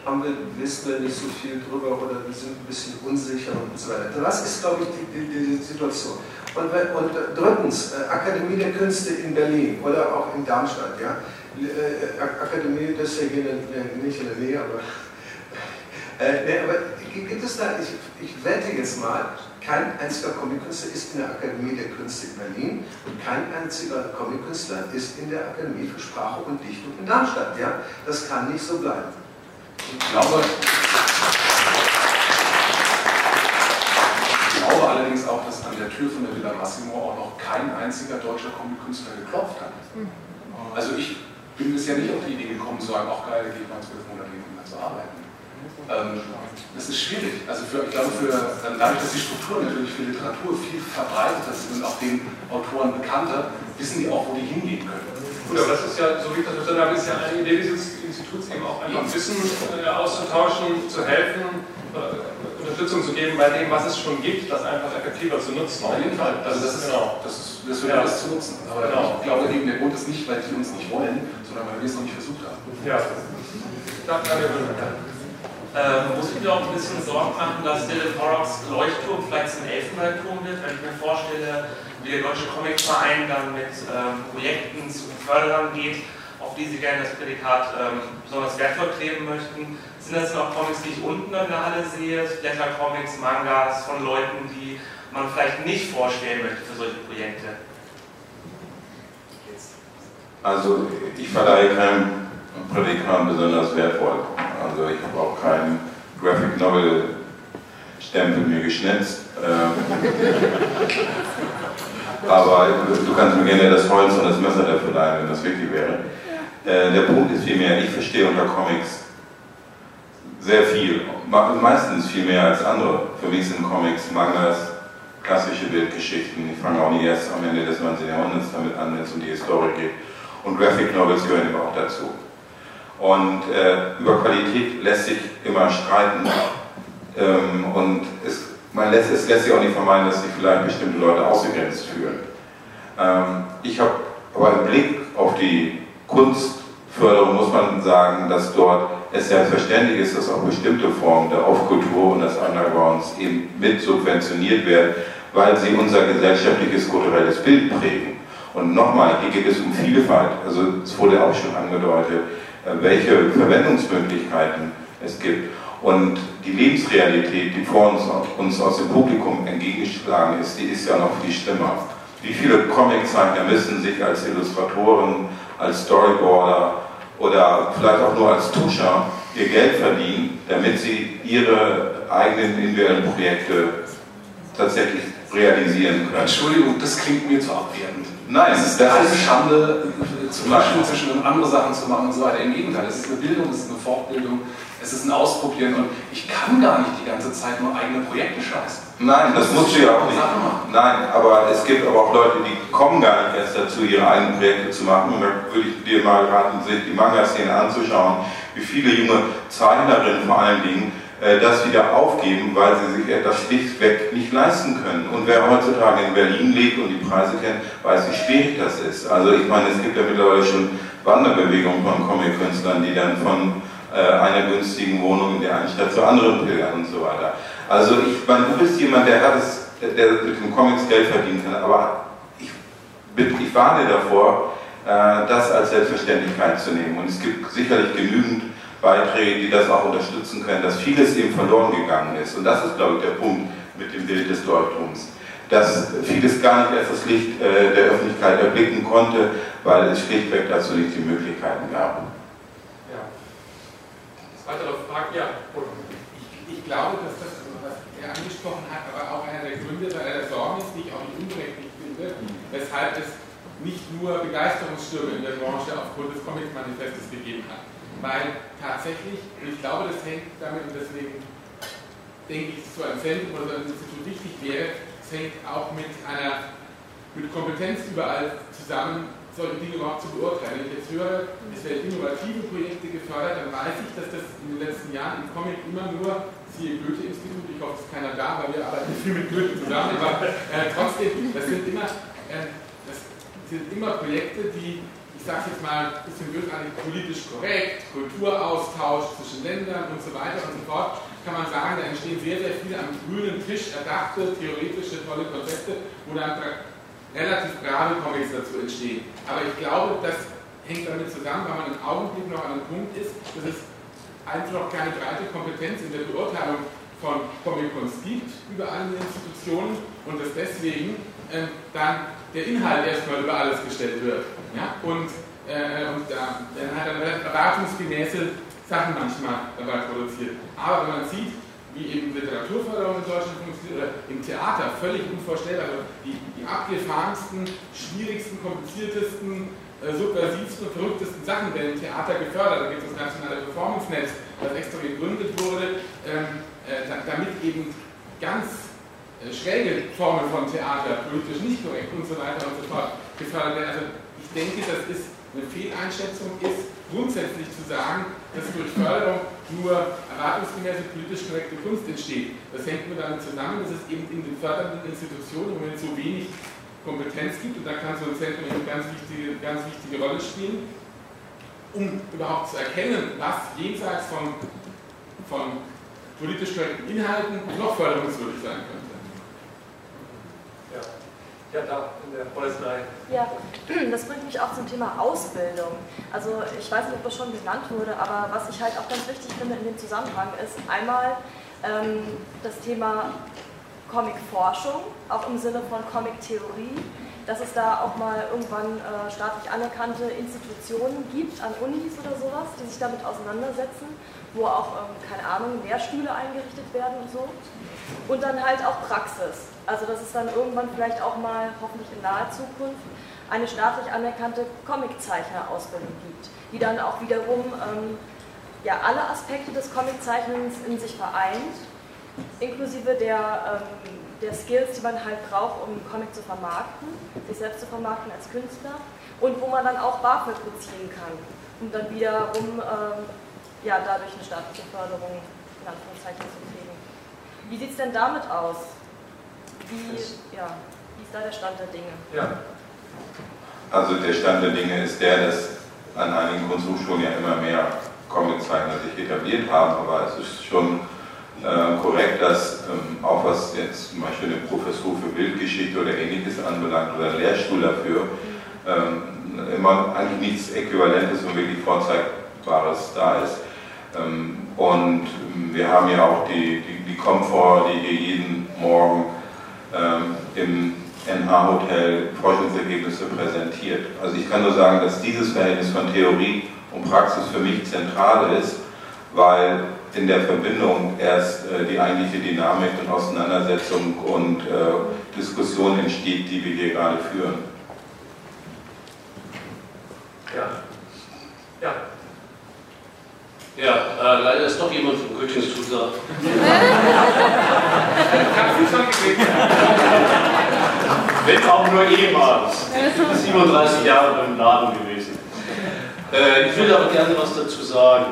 haben wir, wissen wir nicht so viel drüber oder wir sind ein bisschen unsicher und so weiter. Das ist, glaube ich, die, die, die Situation. Und, und drittens, äh, Akademie der Künste in Berlin oder auch in Darmstadt. Ja? Äh, Akademie, das ist ja hier nicht in der Nähe, aber äh, nee, aber gibt es da, ich, ich wette jetzt mal, kein einziger Comic-Künstler ist in der Akademie der Künste in Berlin und kein einziger Comic-Künstler ist in der Akademie für Sprache und Dichtung in Darmstadt. Ja? Das kann nicht so bleiben. Ich glaube, ich glaube allerdings auch, dass an der Tür von der Villa Massimo auch noch kein einziger deutscher Comic-Künstler geklopft hat. Also ich bin bisher nicht auf die Idee gekommen, zu sagen, auch geil, geht mal zwölf Monate hin, zu arbeiten. Ähm, das ist schwierig. Also für, ich glaube, für, dadurch, dass die Strukturen natürlich für Literatur viel verbreiteter sind und auch den Autoren bekannter, wissen die auch, wo die hingehen können. Gut, aber das ist ja, so wie ich das verstanden habe, ist ja eine Idee dieses Instituts eben auch einfach Wissen äh, auszutauschen, zu helfen, äh, Unterstützung zu geben bei dem, was es schon gibt, das einfach effektiver zu nutzen. Auf jeden Fall. Also das ist, genau. das ist, das wird ja. alles zu nutzen. Aber genau. ich glaube eben, der Grund ist nicht, weil die uns nicht wollen, sondern weil wir es noch nicht versucht haben. Ja. Danke, ähm, muss ich mir auch ein bisschen Sorgen machen, dass der Horrocks Leuchtturm vielleicht zum Elfenbeinturm wird, wenn ich mir vorstelle, wie der Deutsche Comicverein dann mit ähm, Projekten zu fördern geht, auf die sie gerne das Prädikat ähm, besonders wertvoll kleben möchten. Sind das noch Comics, die ich unten in der Halle sehe, Blättercomics, Mangas von Leuten, die man vielleicht nicht vorstellen möchte für solche Projekte? Also ich verleihe keinem Prädikat besonders wertvoll. Also ich habe auch keinen Graphic Novel Stempel mir geschnitzt. Ähm, [LAUGHS] aber du kannst mir gerne das Holz und das Messer dafür leihen, wenn das wirklich wäre. Äh, der Punkt ist vielmehr, ich verstehe unter Comics sehr viel, meistens viel mehr als andere. Für mich sind Comics, Mangas, klassische Bildgeschichten. Ich fange auch nie erst am Ende des 19. Jahrhunderts damit an, wenn es um die Historie geht. Und Graphic Novels gehören eben auch dazu. Und äh, über Qualität lässt sich immer streiten. Ähm, und es, man lässt, es lässt sich auch nicht vermeiden, dass sich vielleicht bestimmte Leute ausgegrenzt fühlen. Ähm, ich habe aber im Blick auf die Kunstförderung muss man sagen, dass dort es selbstverständlich ist, dass auch bestimmte Formen der Aufkultur und des Undergrounds eben mit subventioniert werden, weil sie unser gesellschaftliches kulturelles Bild prägen. Und nochmal, hier geht es um Vielfalt. Also es wurde auch schon angedeutet. Äh, welche Verwendungsmöglichkeiten es gibt. Und die Lebensrealität, die vor uns, uns aus dem Publikum entgegengeschlagen ist, die ist ja noch viel schlimmer. Wie viele Comiczeichner müssen sich als Illustratoren, als Storyboarder oder vielleicht auch nur als Tuscher ihr Geld verdienen, damit sie ihre eigenen individuellen Projekte tatsächlich realisieren können. Entschuldigung, das klingt mir zu abwertend. Nein, es ist keine Schande, zu mischen zwischen andere Sachen zu machen und so weiter. Im Gegenteil, es ist eine Bildung, es ist eine Fortbildung, es ist ein Ausprobieren und ich kann gar nicht die ganze Zeit nur eigene Projekte scheißen. Nein, das, das musst du ja auch nicht. Nein, aber es gibt aber auch Leute, die kommen gar nicht erst dazu, ihre eigenen Projekte zu machen. Und da würde ich dir mal raten, sich die Manga-Szene anzuschauen, wie viele junge Zeichnerinnen vor allen Dingen das wieder aufgeben, weil sie sich das schlichtweg nicht leisten können. Und wer heutzutage in Berlin lebt und die Preise kennt, weiß, wie schwierig das ist. Also ich meine, es gibt ja mittlerweile schon Wanderbewegungen von Comic-Künstlern, die dann von äh, einer günstigen Wohnung in der einen Stadt zur anderen pilgern und so weiter. Also ich meine, du bist jemand, der hat es, der mit den Comics Geld verdienen kann, aber ich, ich warne davor, äh, das als Selbstverständlichkeit zu nehmen. Und es gibt sicherlich genügend Beiträge, die das auch unterstützen können, dass vieles eben verloren gegangen ist. Und das ist, glaube ich, der Punkt mit dem Bild des Leuchtturms. Dass vieles gar nicht erst das Licht äh, der Öffentlichkeit erblicken konnte, weil es schlichtweg dazu nicht die Möglichkeiten gab. Ja. Weitere Fragen? Ja. Ich, ich glaube, dass das, was er angesprochen hat, aber auch einer der Gründe der Sorgen ist, die ich auch nicht unberechtigt finde, weshalb es nicht nur Begeisterungsstürme in der Branche aufgrund des Comic-Manifestes gegeben hat weil tatsächlich, und ich glaube, das hängt damit, und deswegen denke ich, so ein Zentrum oder so ein Institut wichtig wäre, es hängt auch mit einer mit Kompetenz überall zusammen, solche Dinge überhaupt zu beurteilen. Wenn ich jetzt höre, es werden innovative Projekte gefördert, dann weiß ich, dass das in den letzten Jahren im Comic immer nur, siehe Goethe-Institut, ich hoffe, es ist keiner da, weil wir arbeiten viel mit Goethe zusammen, aber äh, trotzdem, das sind immer, äh, das sind immer Projekte, die, ich sage jetzt mal, ein bisschen bösartig politisch korrekt, Kulturaustausch zwischen Ländern und so weiter und so fort, kann man sagen, da entstehen sehr, sehr viele am grünen Tisch erdachte, theoretische, tolle Konzepte, wo dann relativ grave Comics dazu entstehen. Aber ich glaube, das hängt damit zusammen, weil man im Augenblick noch an einem Punkt ist, dass es einfach noch keine breite Kompetenz in der Beurteilung von Comic-Kunst gibt, überall in den Institutionen und dass deswegen äh, dann der Inhalt erstmal über alles gestellt wird. Ja? Und, äh, und da, dann hat er erwartungsgemäße Sachen manchmal dabei produziert. Aber wenn man sieht, wie eben Literaturförderung in Deutschland funktioniert oder im Theater völlig unvorstellbar. Also die, die abgefahrensten, schwierigsten, kompliziertesten, äh, subversivsten und verrücktesten Sachen werden im Theater gefördert. Da gibt es das nationale Performance-Netz, das extra gegründet wurde, ähm, äh, damit eben ganz schräge Formen von Theater, politisch nicht korrekt und so weiter und so fort gefördert werden. Also ich denke, das ist eine Fehleinschätzung ist, grundsätzlich zu sagen, dass durch Förderung nur erwartungsgemäße politisch korrekte Kunst entsteht. Das hängt nur damit zusammen, dass es eben in den fördernden Institutionen im Moment so wenig Kompetenz gibt und da kann so ein Zentrum eine ganz wichtige, ganz wichtige Rolle spielen, um überhaupt zu erkennen, was jenseits von, von politisch korrekten Inhalten noch förderungswürdig sein könnte. Ja, da, in der Reihe. Ja, [CLEARS THROAT] das bringt mich auch zum Thema Ausbildung. Also ich weiß nicht, ob das schon genannt wurde, aber was ich halt auch ganz wichtig finde in dem Zusammenhang ist einmal ähm, das Thema Comic-Forschung, auch im Sinne von Comic-Theorie, dass es da auch mal irgendwann äh, staatlich anerkannte Institutionen gibt, an Unis oder sowas, die sich damit auseinandersetzen, wo auch, ähm, keine Ahnung, Lehrstühle eingerichtet werden und so. Und dann halt auch Praxis. Also dass es dann irgendwann vielleicht auch mal, hoffentlich in naher Zukunft, eine staatlich anerkannte Comiczeichnerausbildung gibt, die dann auch wiederum ähm, ja, alle Aspekte des Comiczeichnens in sich vereint, inklusive der, ähm, der Skills, die man halt braucht, um einen Comic zu vermarkten, sich selbst zu vermarkten als Künstler und wo man dann auch BAföG beziehen kann, um dann wiederum ähm, ja, dadurch eine staatliche Förderung in Anführungszeichen zu kriegen. Wie sieht es denn damit aus? Wie, ja, wie ist da der Stand der Dinge? Ja. Also der Stand der Dinge ist der, dass an einigen Kunsthochschulen ja immer mehr Comiczeichner sich etabliert haben, aber es ist schon äh, korrekt, dass ähm, auch was jetzt zum Beispiel eine Professur für Bildgeschichte oder ähnliches anbelangt oder ein Lehrstuhl dafür, ähm, immer eigentlich nichts Äquivalentes und wirklich Vorzeigbares da ist. Ähm, und wir haben ja auch die, die, die Komfort, die hier jeden Morgen ähm, im NH-Hotel Forschungsergebnisse präsentiert. Also ich kann nur sagen, dass dieses Verhältnis von Theorie und Praxis für mich zentral ist, weil in der Verbindung erst äh, die eigentliche Dynamik und Auseinandersetzung und äh, Diskussion entsteht, die wir hier gerade führen. Ja. Ja. Ja, äh, leider ist doch jemand vom Goethe-Institut da. Wenn auch nur ehemals. Ich bin 37 Jahre beim Laden gewesen. Äh, ich würde aber gerne was dazu sagen.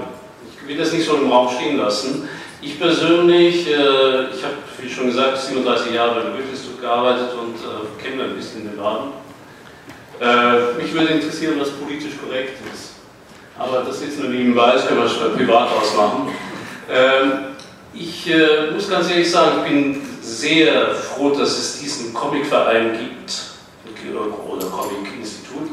Ich will das nicht so im Raum stehen lassen. Ich persönlich, äh, ich habe, wie schon gesagt, 37 Jahre beim Goethe-Institut gearbeitet und äh, kenne ein bisschen den Laden. Äh, mich würde interessieren, was politisch korrekt ist. Aber das ist nur nebenbei, das können wir privat ausmachen. Ähm, ich äh, muss ganz ehrlich sagen, ich bin sehr froh, dass es diesen Comicverein gibt, oder Comic-Institut.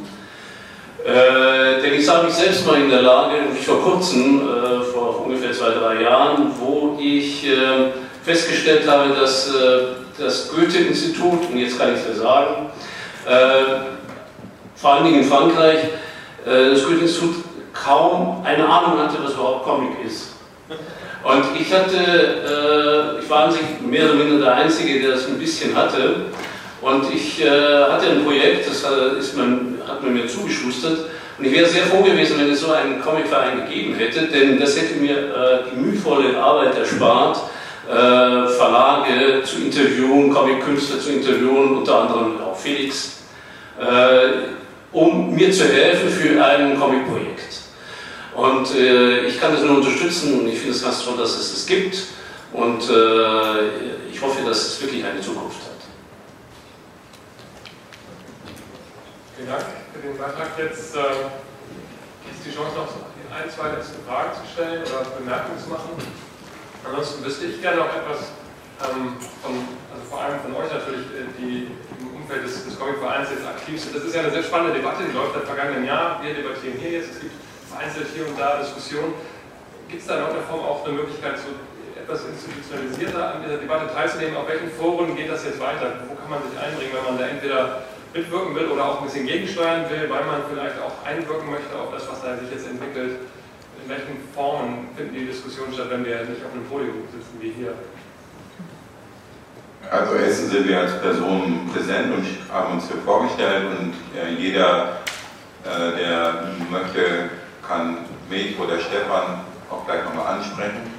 Äh, denn ich sah mich selbst mal in der Lage, nämlich vor kurzem, äh, vor ungefähr zwei, drei Jahren, wo ich äh, festgestellt habe, dass äh, das Goethe-Institut, und jetzt kann ich es ja sagen, äh, vor allen Dingen in Frankreich, äh, das Goethe-Institut kaum eine Ahnung hatte, was überhaupt Comic ist. Und ich hatte, äh, ich war an sich mehr oder minder der Einzige, der das ein bisschen hatte. Und ich äh, hatte ein Projekt, das ist man, hat man mir zugeschustert. Und ich wäre sehr froh gewesen, wenn es so einen Comicverein gegeben hätte, denn das hätte mir äh, die mühevolle Arbeit erspart, äh, Verlage zu interviewen, Comic-Künstler zu interviewen, unter anderem auch Felix. Äh, um mir zu helfen für ein Comic-Projekt. Und äh, ich kann das nur unterstützen und ich finde es ganz toll, dass es das gibt. Und äh, ich hoffe, dass es wirklich eine Zukunft hat. Vielen Dank für den Beitrag. Jetzt äh, ist die Chance noch ein, zwei letzte Fragen zu stellen oder Bemerkungen zu machen. Ansonsten wüsste ich gerne noch etwas ähm, von, also vor allem von euch natürlich, äh, die im Umfeld des, des Comic-Vereins jetzt aktiv sind. Das ist ja eine sehr spannende Debatte, die läuft seit vergangenen Jahr. Wir debattieren hier jetzt, es gibt vereinzelt hier und da Diskussionen. Gibt es da in irgendeiner Form auch eine Möglichkeit, so etwas institutionalisierter an dieser Debatte teilzunehmen? Auf welchen Foren geht das jetzt weiter? Wo kann man sich einbringen, wenn man da entweder mitwirken will oder auch ein bisschen gegensteuern will, weil man vielleicht auch einwirken möchte auf das, was da sich jetzt entwickelt. In welchen Formen finden die Diskussionen statt, wenn wir nicht auf einem Podium sitzen wie hier? Also Essen sind wir als Personen präsent und haben uns hier vorgestellt und äh, jeder, äh, der möchte, kann mich oder Stefan auch gleich nochmal ansprechen.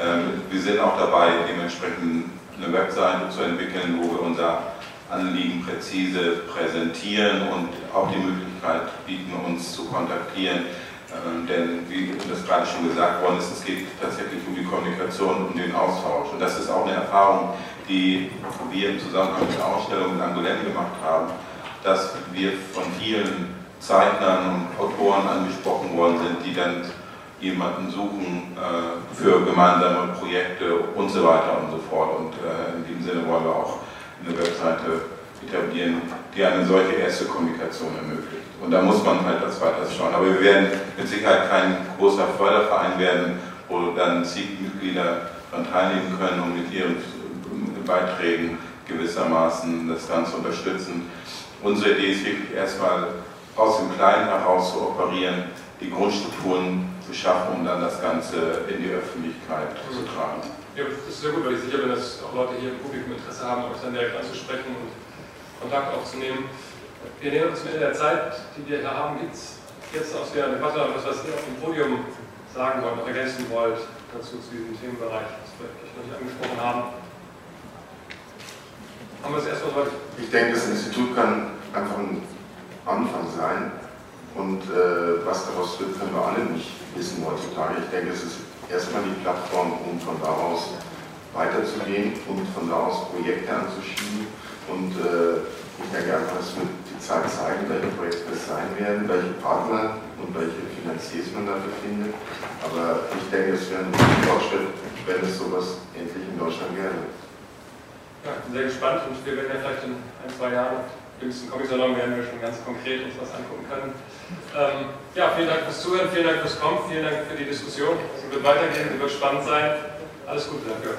Ähm, wir sind auch dabei, dementsprechend eine Webseite zu entwickeln, wo wir unser Anliegen präzise präsentieren und auch die Möglichkeit bieten, uns zu kontaktieren. Ähm, denn wie das gerade schon gesagt worden ist, es geht tatsächlich um die Kommunikation, um den Austausch. Und das ist auch eine Erfahrung, die wir im Zusammenhang mit der Ausstellung in Angoulême gemacht haben, dass wir von vielen Zeichnern und Autoren angesprochen worden sind, die dann jemanden suchen äh, für gemeinsame Projekte und so weiter und so fort. Und äh, in dem Sinne wollen wir auch eine Webseite etablieren, die eine solche erste Kommunikation ermöglicht. Und da muss man halt als weiteres schauen. Aber wir werden mit Sicherheit kein großer Förderverein werden, wo dann zig Mitglieder daran teilnehmen können und mit ihren Beiträgen gewissermaßen das Ganze unterstützen. Unsere Idee ist wirklich erstmal aus dem Kleinen heraus zu operieren, die Grundstrukturen zu schaffen, um dann das Ganze in die Öffentlichkeit zu tragen. Ja, das ist sehr gut, weil ich sicher bin, dass auch Leute hier im Publikum Interesse haben, euch dann direkt anzusprechen und Kontakt aufzunehmen. Wir nähern uns Ende der Zeit, die wir hier haben. Gibt es jetzt aus der Debatte etwas, was ihr auf dem Podium sagen wollt, noch ergänzen wollt dazu zu diesem Themenbereich, das wir vielleicht noch nicht angesprochen haben? Haben wir es erstmal soweit? Ich denke, das Institut kann einfach ein Anfang sein. Und äh, was daraus wird, können wir alle nicht wissen heutzutage. Ich denke, es ist erstmal die Plattform, um von daraus weiterzugehen und von da aus Projekte anzuschieben. Und äh, ich denke einfach, es wird die Zeit zeigen, welche Projekte es sein werden, welche Partner und welche Finanziers man dafür findet. Aber ich denke, es wäre ein Fortschritt, wenn es sowas endlich in Deutschland gäbe. Ja, ich bin sehr gespannt und wir werden ja vielleicht in ein, zwei Jahren jüngsten Comic-Salon werden wir schon ganz konkret uns was angucken können. Ähm, ja, vielen Dank fürs Zuhören, vielen Dank fürs Kommen, vielen Dank für die Diskussion. Es wird weitergehen, sie wird spannend sein. Alles Gute dafür.